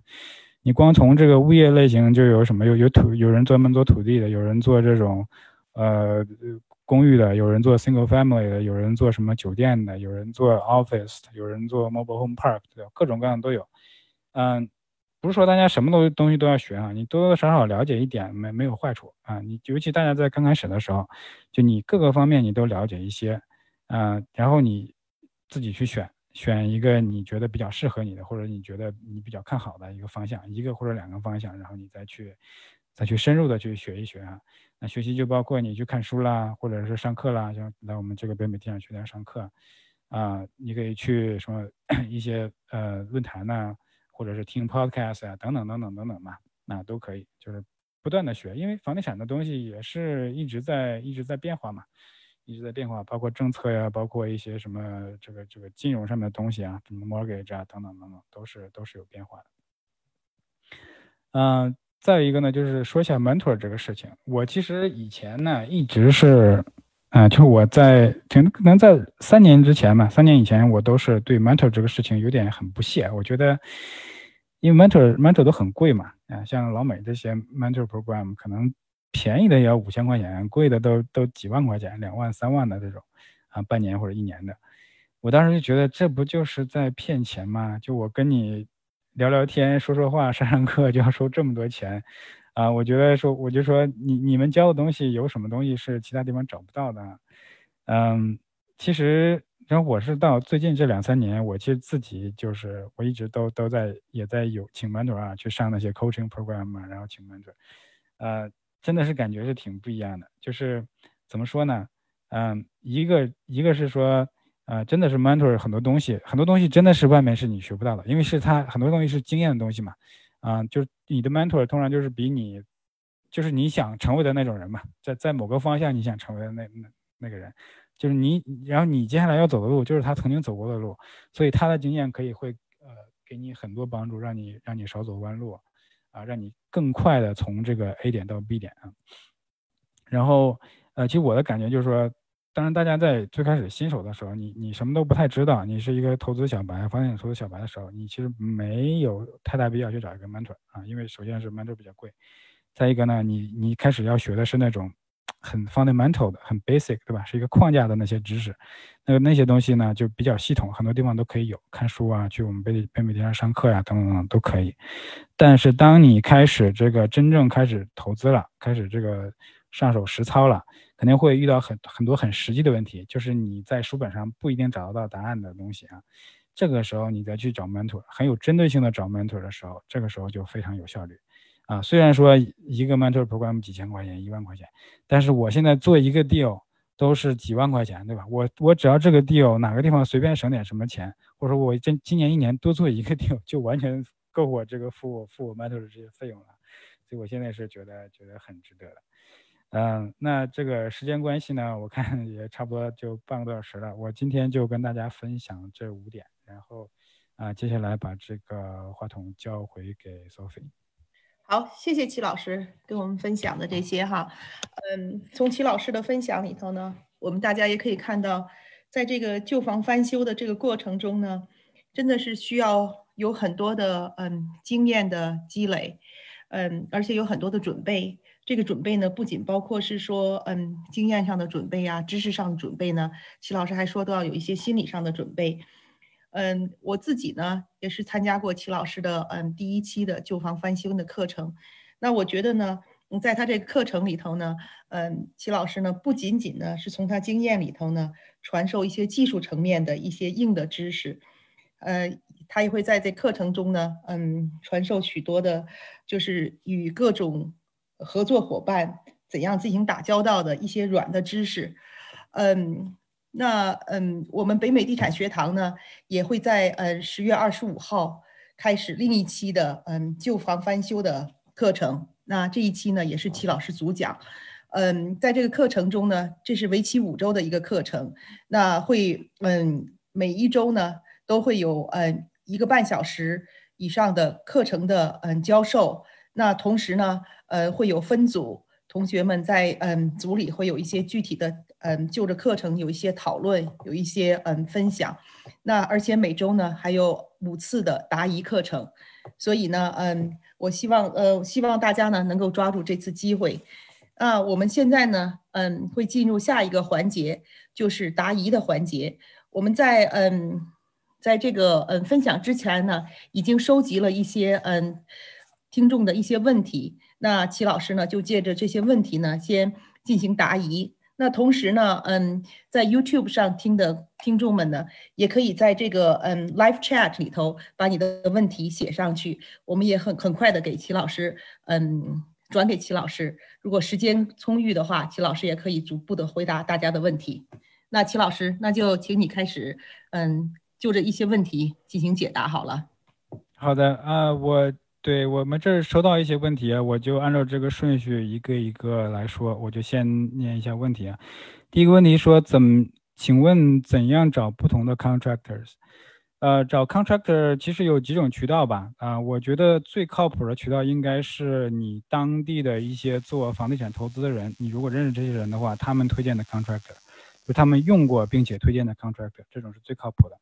你光从这个物业类型就有什么有有土有人专门做土地的，有人做这种呃。公寓的有人做 single family 的，有人做什么酒店的，有人做 office，的有人做 mobile home park，的？各种各样都有。嗯，不是说大家什么东东西都要学啊，你多多少少了解一点没没有坏处啊。你尤其大家在刚开始的时候，就你各个方面你都了解一些，嗯，然后你自己去选选一个你觉得比较适合你的，或者你觉得你比较看好的一个方向，一个或者两个方向，然后你再去再去深入的去学一学啊。那学习就包括你去看书啦，或者是上课啦，像来我们这个北美地产学院上课，啊，你可以去什么 一些呃论坛呐，或者是听 podcast 啊，等等等等等等嘛，那都可以，就是不断的学，因为房地产的东西也是一直在一直在变化嘛，一直在变化，包括政策呀，包括一些什么这个这个金融上面的东西啊，什么 mortgage 啊，等等等等，都是都是有变化的，嗯。再一个呢，就是说一下 mentor 这个事情。我其实以前呢，一直是，啊，就我在可能在三年之前嘛，三年以前，我都是对 mentor 这个事情有点很不屑。我觉得，因为 mentor mentor 都很贵嘛，啊，像老美这些 mentor program 可能便宜的也要五千块钱，贵的都都几万块钱，两万三万的这种，啊，半年或者一年的。我当时就觉得，这不就是在骗钱吗？就我跟你。聊聊天，说说话，上上课就要收这么多钱，啊，我觉得说，我就说你你们教的东西有什么东西是其他地方找不到的？嗯，其实，然后我是到最近这两三年，我其实自己就是我一直都都在也在有请 mentor 啊，去上那些 coaching program 啊，然后请 mentor，呃，真的是感觉是挺不一样的。就是怎么说呢？嗯，一个一个是说，啊，真的是 mentor 很多东西，很多东西真的是外面是你学不到的，因为是他很多东西是经验的东西嘛。啊，就是你的 mentor 通常就是比你，就是你想成为的那种人嘛，在在某个方向你想成为的那那那个人，就是你，然后你接下来要走的路就是他曾经走过的路，所以他的经验可以会呃给你很多帮助，让你让你少走弯路，啊，让你更快的从这个 A 点到 B 点啊。然后呃，其实我的感觉就是说。当然，大家在最开始新手的时候，你你什么都不太知道，你是一个投资小白，房地产投资小白的时候，你其实没有太大必要去找一个 mentor 啊，因为首先是 mentor 比较贵，再一个呢，你你开始要学的是那种很 fundamental 的、很 basic，对吧？是一个框架的那些知识，那个那些东西呢就比较系统，很多地方都可以有，看书啊，去我们北北美电商上课呀，等等等等都可以。但是当你开始这个真正开始投资了，开始这个上手实操了。肯定会遇到很很多很实际的问题，就是你在书本上不一定找得到答案的东西啊。这个时候你再去找 mentor，很有针对性的找 mentor 的时候，这个时候就非常有效率啊。虽然说一个 mentor program 几千块钱、一万块钱，但是我现在做一个 deal 都是几万块钱，对吧？我我只要这个 deal 哪个地方随便省点什么钱，或者说我今今年一年多做一个 deal，就完全够我这个付我付我 mentor 的这些费用了。所以我现在是觉得觉得很值得的。嗯，那这个时间关系呢，我看也差不多就半个多小时了。我今天就跟大家分享这五点，然后啊，接下来把这个话筒交回给 Sophie。好，谢谢齐老师跟我们分享的这些哈。嗯，从齐老师的分享里头呢，我们大家也可以看到，在这个旧房翻修的这个过程中呢，真的是需要有很多的嗯经验的积累，嗯，而且有很多的准备。这个准备呢，不仅包括是说，嗯，经验上的准备啊，知识上的准备呢。齐老师还说到有一些心理上的准备。嗯，我自己呢也是参加过齐老师的嗯第一期的旧房翻修的课程。那我觉得呢，在他这个课程里头呢，嗯，齐老师呢不仅仅呢是从他经验里头呢传授一些技术层面的一些硬的知识，呃，他也会在这课程中呢，嗯，传授许多的，就是与各种。合作伙伴怎样进行打交道的一些软的知识，嗯，那嗯，我们北美地产学堂呢也会在呃十月二十五号开始另一期的嗯旧房翻修的课程。那这一期呢也是齐老师主讲，嗯，在这个课程中呢，这是为期五周的一个课程，那会嗯每一周呢都会有嗯一个半小时以上的课程的嗯教授。那同时呢，呃，会有分组，同学们在嗯组里会有一些具体的嗯就着课程有一些讨论，有一些嗯分享。那而且每周呢还有五次的答疑课程，所以呢，嗯，我希望呃希望大家呢能够抓住这次机会。啊，我们现在呢，嗯，会进入下一个环节，就是答疑的环节。我们在嗯在这个嗯分享之前呢，已经收集了一些嗯。听众的一些问题，那齐老师呢就借着这些问题呢，先进行答疑。那同时呢，嗯，在 YouTube 上听的听众们呢，也可以在这个嗯 Live Chat 里头把你的问题写上去，我们也很很快的给齐老师嗯转给齐老师。如果时间充裕的话，齐老师也可以逐步的回答大家的问题。那齐老师，那就请你开始嗯就这一些问题进行解答好了。好的啊，我。对我们这儿收到一些问题，我就按照这个顺序一个一个来说。我就先念一下问题啊。第一个问题说，怎么请问怎样找不同的 contractors？呃，找 contractor 其实有几种渠道吧。啊，我觉得最靠谱的渠道应该是你当地的一些做房地产投资的人。你如果认识这些人的话，他们推荐的 contractor，就他们用过并且推荐的 contractor，这种是最靠谱的。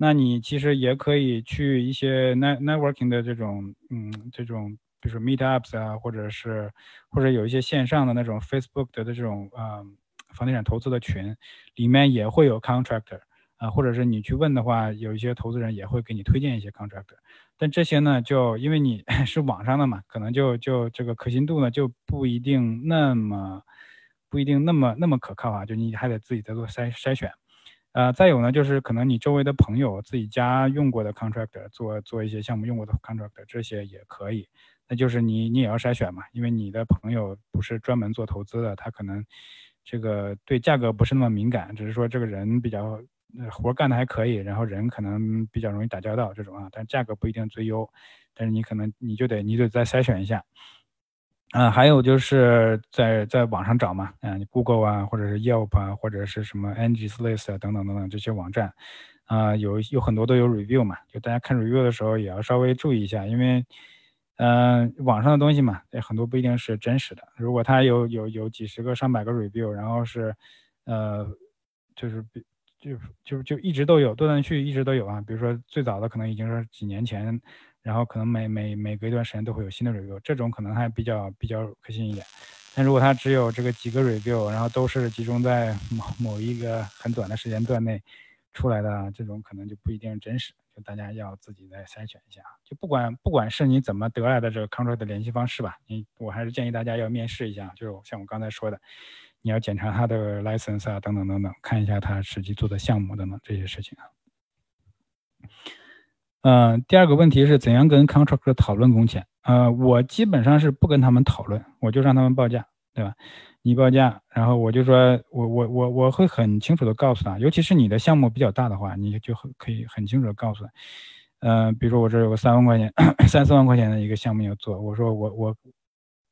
那你其实也可以去一些 net networking 的这种，嗯，这种，比如说 meetups 啊，或者是，或者有一些线上的那种 Facebook 的这种，啊，房地产投资的群，里面也会有 contractor，啊，或者是你去问的话，有一些投资人也会给你推荐一些 contractor，但这些呢，就因为你 是网上的嘛，可能就就这个可信度呢就不一定那么，不一定那么那么可靠啊，就你还得自己再做筛筛选。呃，再有呢，就是可能你周围的朋友自己家用过的 contractor 做做一些项目用过的 contractor 这些也可以，那就是你你也要筛选嘛，因为你的朋友不是专门做投资的，他可能这个对价格不是那么敏感，只是说这个人比较活干的还可以，然后人可能比较容易打交道这种啊，但价格不一定最优，但是你可能你就得你得再筛选一下。啊，还有就是在在网上找嘛，啊，你 Google 啊，或者是 Yelp 啊，或者是什么 Angie's List 啊，等等等等这些网站，啊，有有很多都有 review 嘛，就大家看 review 的时候也要稍微注意一下，因为，嗯，网上的东西嘛，也很多不一定是真实的。如果它有有有几十个、上百个 review，然后是，呃，就是比就就就一直都有断断续续一直都有啊，比如说最早的可能已经是几年前。然后可能每每每隔一段时间都会有新的 review，这种可能还比较比较可信一点。但如果它只有这个几个 review，然后都是集中在某某一个很短的时间段内出来的，这种可能就不一定真实。就大家要自己再筛选一下。就不管不管是你怎么得来的这个 contract 的联系方式吧，你我还是建议大家要面试一下。就是像我刚才说的，你要检查他的 license 啊，等等等等，看一下他实际做的项目等等这些事情啊。嗯，第二个问题是怎样跟 contractor 讨论工钱？呃，我基本上是不跟他们讨论，我就让他们报价，对吧？你报价，然后我就说，我我我我会很清楚的告诉他，尤其是你的项目比较大的话，你就很可以很清楚的告诉他，呃，比如说我这有个三万块钱、三四万块钱的一个项目要做，我说我我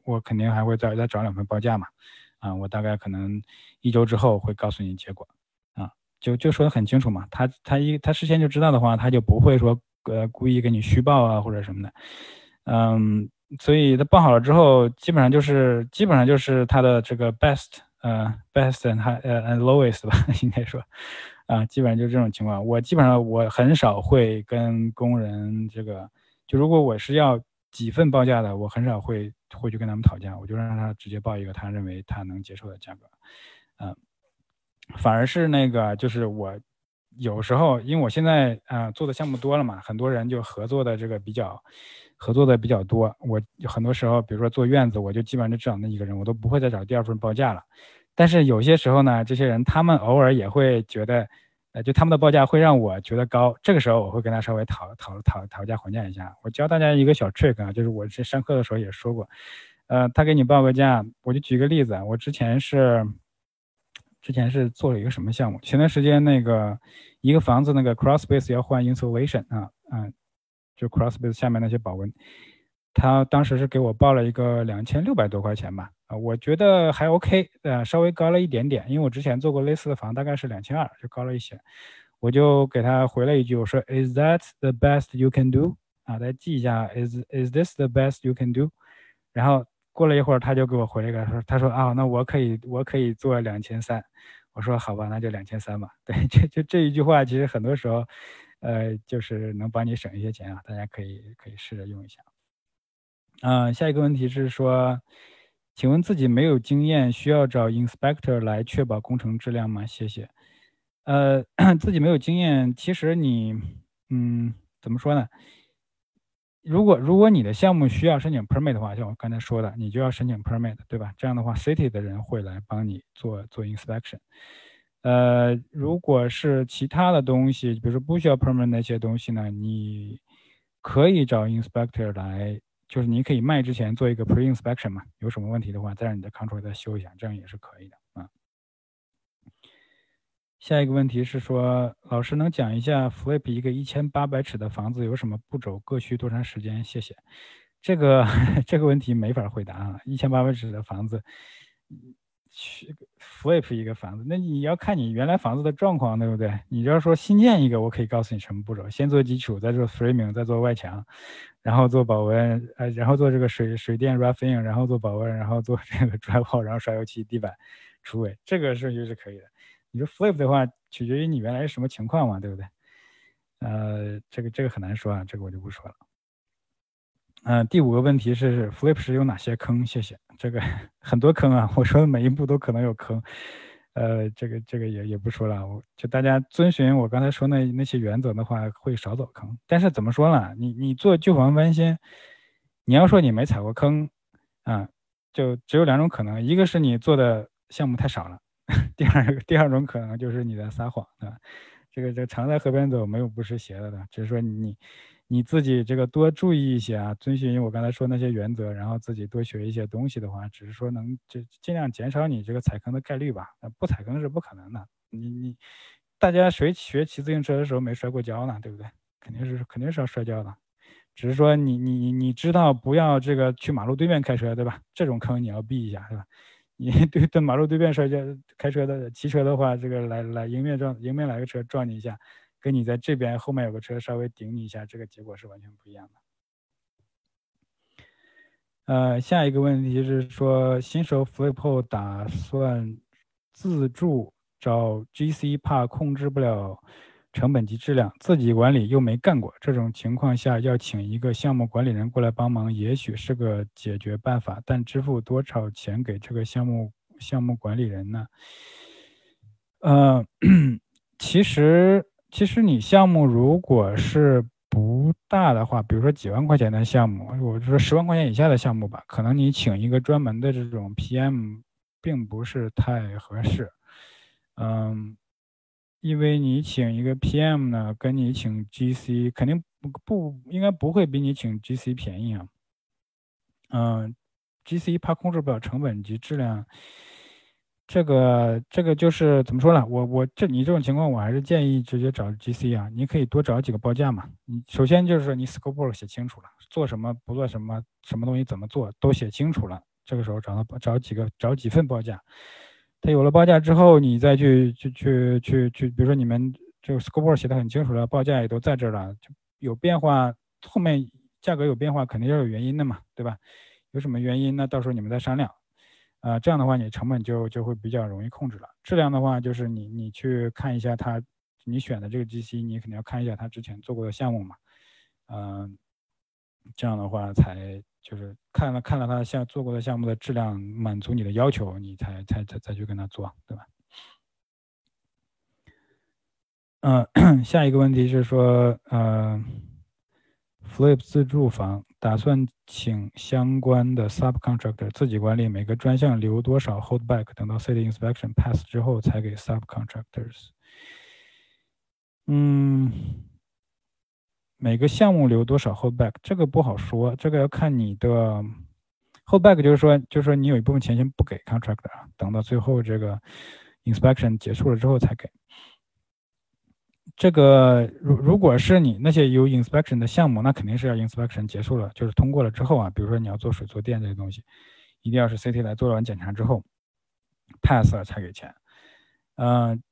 我肯定还会再再找两份报价嘛，啊，我大概可能一周之后会告诉你结果，啊，就就说的很清楚嘛，他他一他事先就知道的话，他就不会说。呃，故意给你虚报啊，或者什么的，嗯，所以他报好了之后，基本上就是基本上就是他的这个 best，呃，best and 呃 and lowest 吧，应该说，啊，基本上就是这种情况。我基本上我很少会跟工人这个，就如果我是要几份报价的，我很少会会去跟他们讨价，我就让他直接报一个他认为他能接受的价格，嗯，反而是那个就是我。有时候，因为我现在啊做的项目多了嘛，很多人就合作的这个比较，合作的比较多。我很多时候，比如说做院子，我就基本上就找那一个人，我都不会再找第二份报价了。但是有些时候呢，这些人他们偶尔也会觉得，呃，就他们的报价会让我觉得高。这个时候我会跟他稍微讨讨讨讨价还价一下。我教大家一个小 trick 啊，就是我这上课的时候也说过，呃，他给你报个价，我就举个例子啊，我之前是。之前是做了一个什么项目？前段时间那个一个房子那个 cross space 要换 insulation 啊，嗯，就 cross space 下面那些保温，他当时是给我报了一个两千六百多块钱吧，啊，我觉得还 OK，呃，稍微高了一点点，因为我之前做过类似的房，大概是两千二，就高了一些，我就给他回了一句，我说 Is that the best you can do？啊，再记一下，Is Is this the best you can do？然后。过了一会儿，他就给我回了一个说：“他说啊，那我可以，我可以做两千三。”我说：“好吧，那就两千三吧。”对，就就这一句话，其实很多时候，呃，就是能帮你省一些钱啊。大家可以可以试着用一下。嗯，下一个问题是说，请问自己没有经验，需要找 inspector 来确保工程质量吗？谢谢。呃，自己没有经验，其实你，嗯，怎么说呢？如果如果你的项目需要申请 permit 的话，像我刚才说的，你就要申请 permit，对吧？这样的话，city 的人会来帮你做做 inspection。呃，如果是其他的东西，比如说不需要 permit 那些东西呢，你可以找 inspector 来，就是你可以卖之前做一个 pre inspection 嘛，有什么问题的话，再让你的 control 再修一下，这样也是可以的。下一个问题是说，老师能讲一下 flip 一个一千八百尺的房子有什么步骤，各需多长时间？谢谢。这个 这个问题没法回答啊，一千八百尺的房子，去 flip 一个房子，那你要看你原来房子的状况，对不对？你要说新建一个，我可以告诉你什么步骤，先做基础，再做 framing，再做外墙，然后做保温，呃，然后做这个水水电 roughing，然后做保温，然后做这个 drywall，然后刷油漆、地板、厨卫，这个顺序是可以的。你说 flip 的话，取决于你原来是什么情况嘛，对不对？呃，这个这个很难说啊，这个我就不说了。嗯，第五个问题是 flip 是有哪些坑？谢谢。这个很多坑啊，我说的每一步都可能有坑。呃，这个这个也也不说了，我就大家遵循我刚才说那那些原则的话，会少走坑。但是怎么说呢？你你做旧房翻新，你要说你没踩过坑，啊，就只有两种可能，一个是你做的项目太少了。第二第二种可能就是你在撒谎，啊，这个这常在河边走，没有不湿鞋的，只是说你你自己这个多注意一些啊，遵循我刚才说那些原则，然后自己多学一些东西的话，只是说能就尽量减少你这个踩坑的概率吧。不踩坑是不可能的，你你大家谁学骑自行车的时候没摔过跤呢？对不对？肯定是肯定是要摔跤的，只是说你你你知道不要这个去马路对面开车，对吧？这种坑你要避一下，对吧？你 对对马路对面摔跤开车的骑车的话，这个来来迎面撞迎面来个车撞你一下，跟你在这边后面有个车稍微顶你一下，这个结果是完全不一样的。呃，下一个问题是说，新手 flip 后打算自助找 GC，怕控制不了成本及质量，自己管理又没干过，这种情况下要请一个项目管理人过来帮忙，也许是个解决办法。但支付多少钱给这个项目项目管理人呢？呃，其实其实你项目如果是。不大的话，比如说几万块钱的项目，我就说十万块钱以下的项目吧，可能你请一个专门的这种 PM，并不是太合适。嗯，因为你请一个 PM 呢，跟你请 GC 肯定不不应该不会比你请 GC 便宜啊。嗯，GC 怕控制不了成本及质量。这个这个就是怎么说呢？我我这你这种情况，我还是建议直接找 GC 啊。你可以多找几个报价嘛。你首先就是说你 scope 写清楚了，做什么不做什么，什么东西怎么做都写清楚了。这个时候找到找几个找几份报价，他有了报价之后，你再去去去去去，比如说你们这个 score 写的很清楚了，报价也都在这儿了，就有变化，后面价格有变化，肯定要有原因的嘛，对吧？有什么原因？那到时候你们再商量。啊，这样的话你成本就就会比较容易控制了。质量的话，就是你你去看一下他，你选的这个 GC，你肯定要看一下他之前做过的项目嘛。嗯，这样的话才就是看了看了他项做过的项目的质量满足你的要求，你才才才再去跟他做，对吧？嗯，下一个问题是说，呃，Flip 自住房。打算请相关的 subcontractor 自己管理，每个专项留多少 holdback，等到 city inspection pass 之后才给 subcontractors。嗯，每个项目留多少 holdback，这个不好说，这个要看你的 holdback，就是说，就是说你有一部分钱先不给 contractor，等到最后这个 inspection 结束了之后才给。这个如如果是你那些有 inspection 的项目，那肯定是要 inspection 结束了，就是通过了之后啊，比如说你要做水做电这些东西，一定要是 CT 来做完检查之后 pass 了才给钱。嗯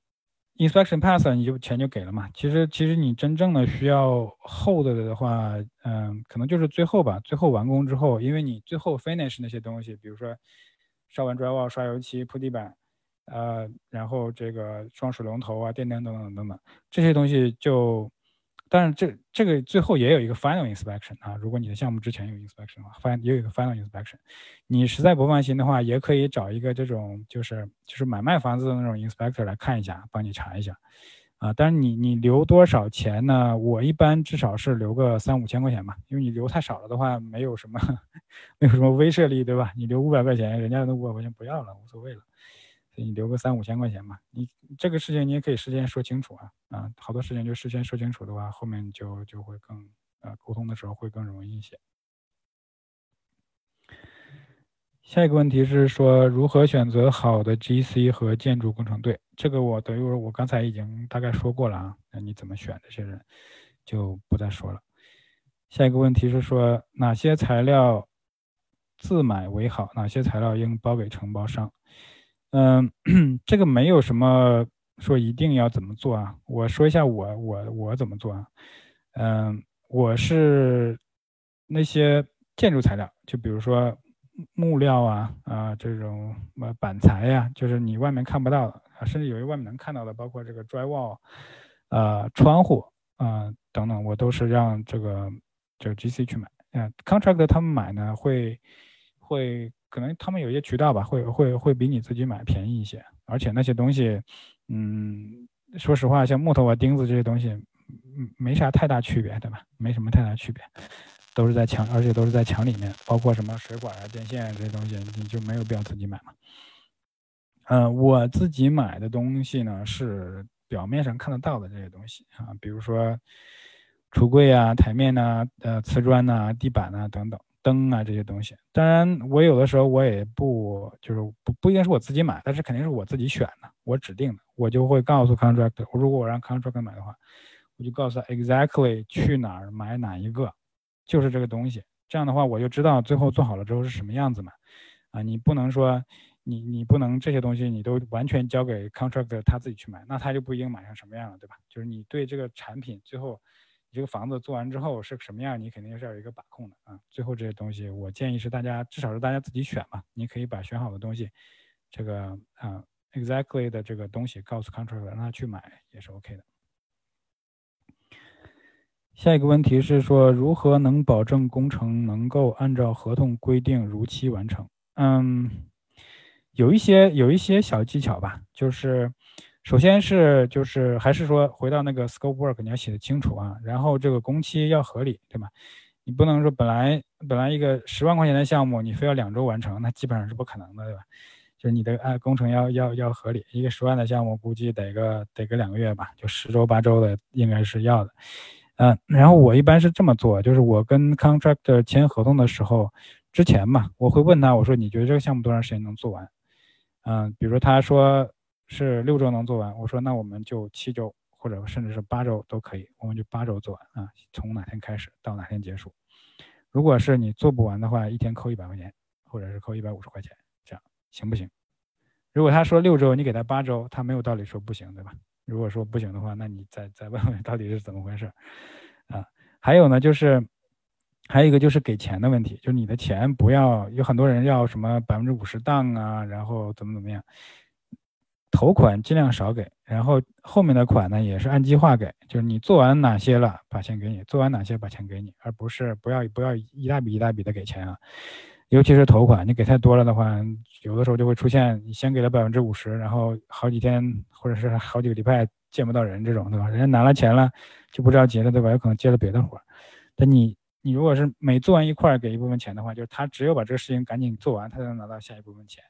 ，inspection pass 你就钱就给了嘛。其实其实你真正的需要 hold 的话，嗯，可能就是最后吧，最后完工之后，因为你最后 finish 那些东西，比如说烧完 drywall、刷油漆、铺地板。呃，然后这个装水龙头啊、电灯等等等等这些东西就，但是这这个最后也有一个 final inspection 啊。如果你的项目之前有 inspection 的话，fin 也有一个 final inspection。你实在不放心的话，也可以找一个这种就是就是买卖房子的那种 inspector 来看一下，帮你查一下啊。但是你你留多少钱呢？我一般至少是留个三五千块钱吧，因为你留太少了的话，没有什么 没有什么威慑力，对吧？你留五百块钱，人家那五百块钱不要了，无所谓了。你留个三五千块钱嘛，你这个事情你也可以事先说清楚啊啊，好多事情就事先说清楚的话，后面就就会更呃沟通的时候会更容易一些。下一个问题是说如何选择好的 GC 和建筑工程队，这个我等于我刚才已经大概说过了啊，那你怎么选这些人就不再说了。下一个问题是说哪些材料自买为好，哪些材料应包给承包商？嗯，这个没有什么说一定要怎么做啊。我说一下我我我怎么做啊。嗯，我是那些建筑材料，就比如说木料啊啊这种呃板材呀，就是你外面看不到的啊，甚至有些外面能看到的，包括这个 drywall，呃窗户啊等等，我都是让这个这个 GC 去买。嗯，contract 他们买呢会会。可能他们有一些渠道吧，会会会比你自己买便宜一些，而且那些东西，嗯，说实话，像木头啊、钉子这些东西，嗯，没啥太大区别，对吧？没什么太大区别，都是在墙，而且都是在墙里面，包括什么水管啊、电线这些东西，你就没有必要自己买嘛。嗯，我自己买的东西呢，是表面上看得到的这些东西啊，比如说橱柜啊、台面呐、呃瓷砖呐、地板呐等等。灯啊这些东西。当然，我有的时候我也不就是不不一定是我自己买，但是肯定是我自己选的，我指定的，我就会告诉 contractor，如果我让 contractor 买的话，我就告诉他 exactly 去哪儿买哪一个，就是这个东西。这样的话，我就知道最后做好了之后是什么样子嘛。啊，你不能说你你不能这些东西你都完全交给 contractor 他自己去买，那他就不一定买成什么样了，对吧？就是你对这个产品最后。这个房子做完之后是什么样，你肯定是要有一个把控的啊。最后这些东西，我建议是大家至少是大家自己选嘛。你可以把选好的东西，这个啊，exactly 的这个东西告诉 contractor 让他去买也是 OK 的。下一个问题是说，如何能保证工程能够按照合同规定如期完成？嗯，有一些有一些小技巧吧，就是。首先是就是还是说回到那个 scope work，你要写的清楚啊，然后这个工期要合理，对吧？你不能说本来本来一个十万块钱的项目，你非要两周完成，那基本上是不可能的，对吧？就是你的按工程要要要合理，一个十万的项目估计得个得个两个月吧，就十周八周的应该是要的。嗯，然后我一般是这么做，就是我跟 contractor 签合同的时候之前嘛，我会问他，我说你觉得这个项目多长时间能做完？嗯，比如说他说。是六周能做完，我说那我们就七周，或者甚至是八周都可以，我们就八周做完啊，从哪天开始到哪天结束。如果是你做不完的话，一天扣一百块钱，或者是扣一百五十块钱，这样行不行？如果他说六周，你给他八周，他没有道理说不行，对吧？如果说不行的话，那你再再问问到底是怎么回事啊？还有呢，就是还有一个就是给钱的问题，就是你的钱不要有很多人要什么百分之五十当啊，然后怎么怎么样。头款尽量少给，然后后面的款呢也是按计划给，就是你做完哪些了，把钱给你；做完哪些，把钱给你，而不是不要不要一大笔一大笔的给钱啊。尤其是头款，你给太多了的话，有的时候就会出现你先给了百分之五十，然后好几天或者是好几个礼拜见不到人这种，对吧？人家拿了钱了就不知道结了，对吧？有可能接了别的活。但你你如果是每做完一块给一部分钱的话，就是他只有把这个事情赶紧做完，他才能拿到下一部分钱。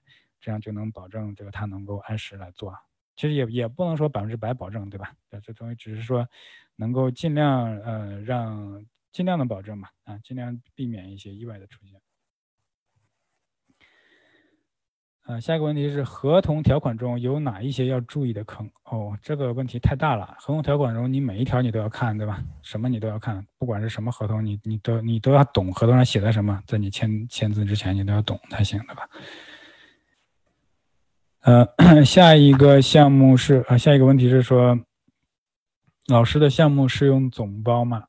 这样就能保证这个他能够按时来做，其实也也不能说百分之百保证，对吧？这东西只是说能够尽量呃让尽量的保证嘛，啊，尽量避免一些意外的出现。呃，下一个问题是合同条款中有哪一些要注意的坑？哦，这个问题太大了。合同条款中你每一条你都要看，对吧？什么你都要看，不管是什么合同，你你都你都要懂合同上写的什么，在你签签字之前你都要懂才行，对吧？呃，下一个项目是啊，下一个问题是说，老师的项目是用总包吗？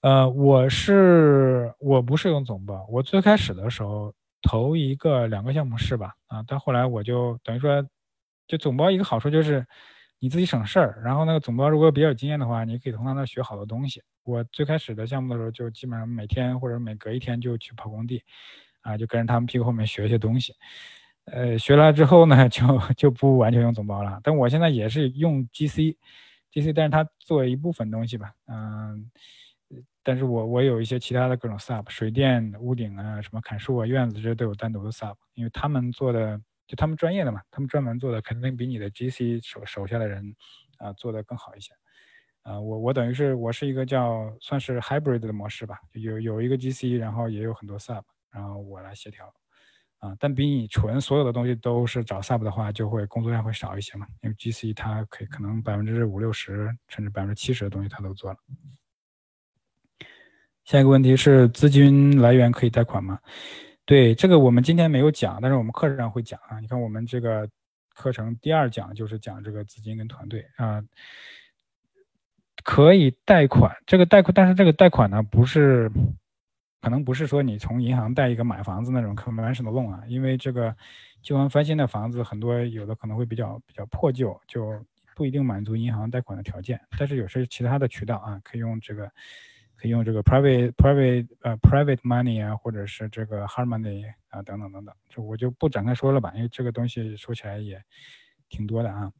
呃，我是我不是用总包，我最开始的时候头一个两个项目是吧？啊，但后来我就等于说，就总包一个好处就是你自己省事儿，然后那个总包如果比较有经验的话，你可以从他那学好多东西。我最开始的项目的时候，就基本上每天或者每隔一天就去跑工地，啊，就跟着他们屁股后面学一些东西。呃，学了之后呢，就就不完全用总包了。但我现在也是用 GC，GC，但是它做一部分东西吧，嗯，但是我我有一些其他的各种 sub，水电、屋顶啊，什么砍树啊、院子这些都有单独的 sub，因为他们做的就他们专业的嘛，他们专门做的肯定比你的 GC 手手下的人啊做的更好一些。啊，我我等于是我是一个叫算是 hybrid 的模式吧，有有一个 GC，然后也有很多 sub，然后我来协调。啊，但比你纯所有的东西都是找 sub 的话，就会工作量会少一些嘛。因为 GC 它可以可能百分之五六十甚至百分之七十的东西它都做了。下一个问题是资金来源可以贷款吗？对，这个我们今天没有讲，但是我们课上会讲啊。你看我们这个课程第二讲就是讲这个资金跟团队啊，可以贷款。这个贷款，但是这个贷款呢不是。可能不是说你从银行贷一个买房子那种 conventional loan 啊，因为这个旧房翻新的房子很多有的可能会比较比较破旧，就不一定满足银行贷款的条件。但是有些其他的渠道啊，可以用这个可以用这个 private private 呃 private money 啊，或者是这个 hard money 啊等等等等，就我就不展开说了吧，因为这个东西说起来也挺多的啊。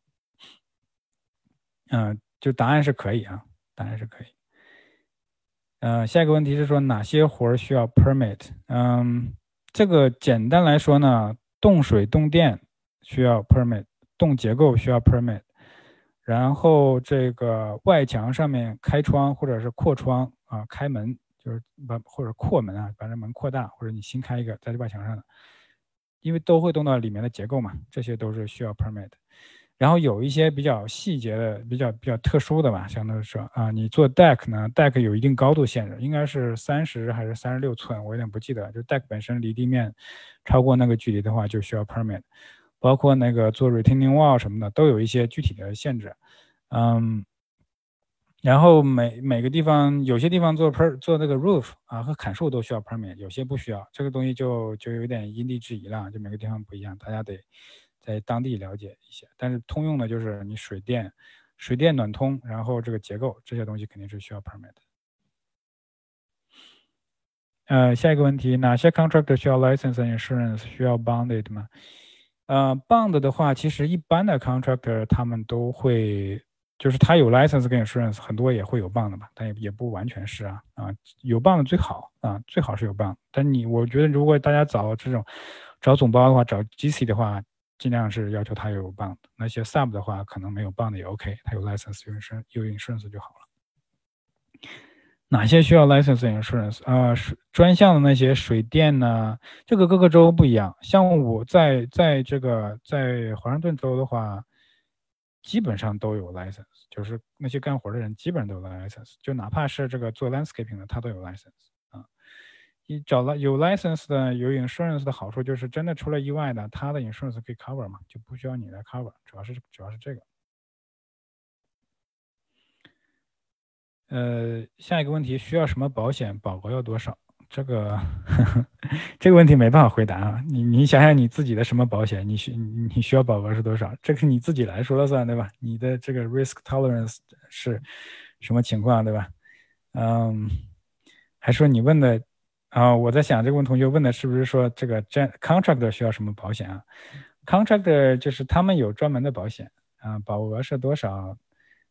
嗯，就答案是可以啊，答案是可以。呃，下一个问题是说哪些活儿需要 permit？嗯，这个简单来说呢，动水动电需要 permit，动结构需要 permit，然后这个外墙上面开窗或者是扩窗啊，开门就是把或者扩门啊，把这门扩大，或者你新开一个在这外墙上的，因为都会动到里面的结构嘛，这些都是需要 permit。然后有一些比较细节的、比较比较特殊的吧，相当于说啊，你做 deck 呢，deck 有一定高度限制，应该是三十还是三十六寸，我有点不记得。就 deck 本身离地面超过那个距离的话，就需要 permit。包括那个做 retaining wall 什么的，都有一些具体的限制。嗯，然后每每个地方，有些地方做 per 做那个 roof 啊和砍树都需要 permit，有些不需要。这个东西就就有点因地制宜了，就每个地方不一样，大家得。在当地了解一些，但是通用的就是你水电、水电暖通，然后这个结构这些东西肯定是需要 permit。呃，下一个问题，哪些 contractor 需要 license and insurance？需要 bonded 吗？呃，bond 的话，其实一般的 contractor 他们都会，就是他有 license 跟 insurance，很多也会有 bond 吧，但也也不完全是啊啊，有 bond 最好啊，最好是有 bond。但你我觉得，如果大家找这种找总包的话，找 GC 的话。尽量是要求他有 bond，那些 sub 的话可能没有 bond 也 OK，他有 license 有 insurance 有 insurance 就好了。哪些需要 license insurance 啊？水专项的那些水电呢？这个各个州不一样。像我在在这个在华盛顿州的话，基本上都有 license，就是那些干活的人基本上都有 license，就哪怕是这个做 landscaping 的，他都有 license 啊。你找了有 license 的有 insurance 的好处就是真的出了意外的，他的 insurance 可以 cover 嘛，就不需要你来 cover，主要是主要是这个。呃，下一个问题需要什么保险？保额要多少？这个 这个问题没办法回答啊。你你想想你自己的什么保险？你需你需要保额是多少？这个你自己来说了算，对吧？你的这个 risk tolerance 是什么情况，对吧？嗯，还说你问的。啊，我在想这个问同学问的是不是说这个 contractor 需要什么保险啊？contractor 就是他们有专门的保险啊，保额是多少？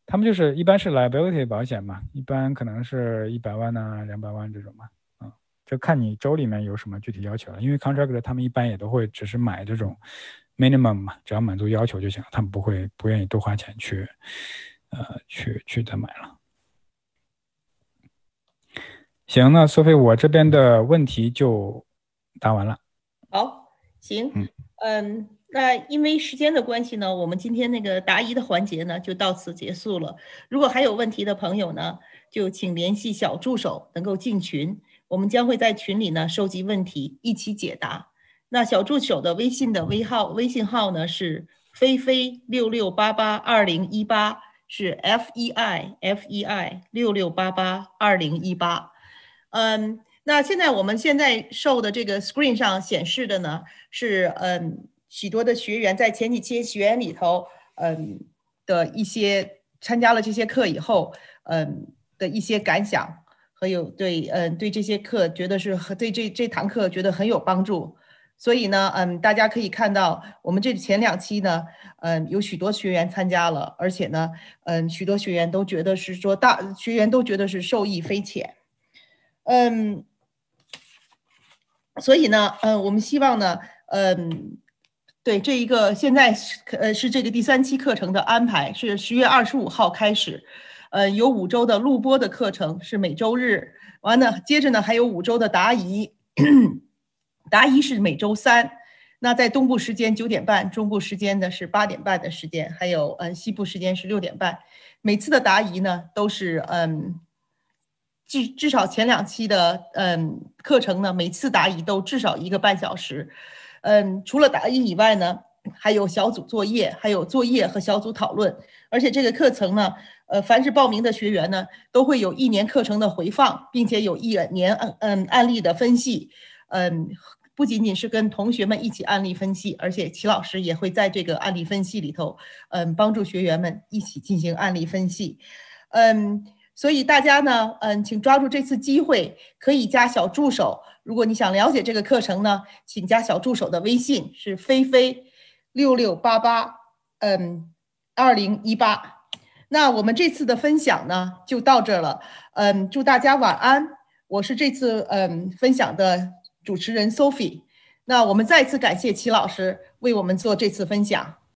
他们就是一般是 liability 保险嘛，一般可能是一百万呐、两百万这种嘛，啊，就看你州里面有什么具体要求了。因为 contractor 他们一般也都会只是买这种 minimum 嘛，只要满足要求就行了，他们不会不愿意多花钱去，呃，去去再买了。行，那苏菲，我这边的问题就答完了。好，行，嗯，那因为时间的关系呢，我们今天那个答疑的环节呢就到此结束了。如果还有问题的朋友呢，就请联系小助手，能够进群，我们将会在群里呢收集问题，一起解答。那小助手的微信的微号，微信号呢是菲菲六六八八二零一八，是 F E I F E I 六六八八二零一八。嗯，那现在我们现在受的这个 screen 上显示的呢，是嗯许多的学员在前几期学员里头，嗯的一些参加了这些课以后，嗯的一些感想和有对嗯对这些课觉得是和对这这堂课觉得很有帮助，所以呢，嗯大家可以看到我们这前两期呢，嗯有许多学员参加了，而且呢，嗯许多学员都觉得是说大学员都觉得是受益匪浅。嗯，所以呢，嗯，我们希望呢，嗯，对这一个现在是呃是这个第三期课程的安排是十月二十五号开始，呃，有五周的录播的课程是每周日，完了接着呢还有五周的答疑，答疑是每周三，那在东部时间九点半，中部时间呢是八点半的时间，还有嗯西部时间是六点半，每次的答疑呢都是嗯。至至少前两期的嗯课程呢，每次答疑都至少一个半小时，嗯，除了答疑以外呢，还有小组作业，还有作业和小组讨论。而且这个课程呢，呃，凡是报名的学员呢，都会有一年课程的回放，并且有一年嗯嗯案例的分析，嗯，不仅仅是跟同学们一起案例分析，而且齐老师也会在这个案例分析里头，嗯，帮助学员们一起进行案例分析，嗯。所以大家呢，嗯，请抓住这次机会，可以加小助手。如果你想了解这个课程呢，请加小助手的微信是菲菲六六八八，嗯，二零一八。那我们这次的分享呢，就到这了。嗯，祝大家晚安。我是这次嗯分享的主持人 Sophie。那我们再次感谢齐老师为我们做这次分享。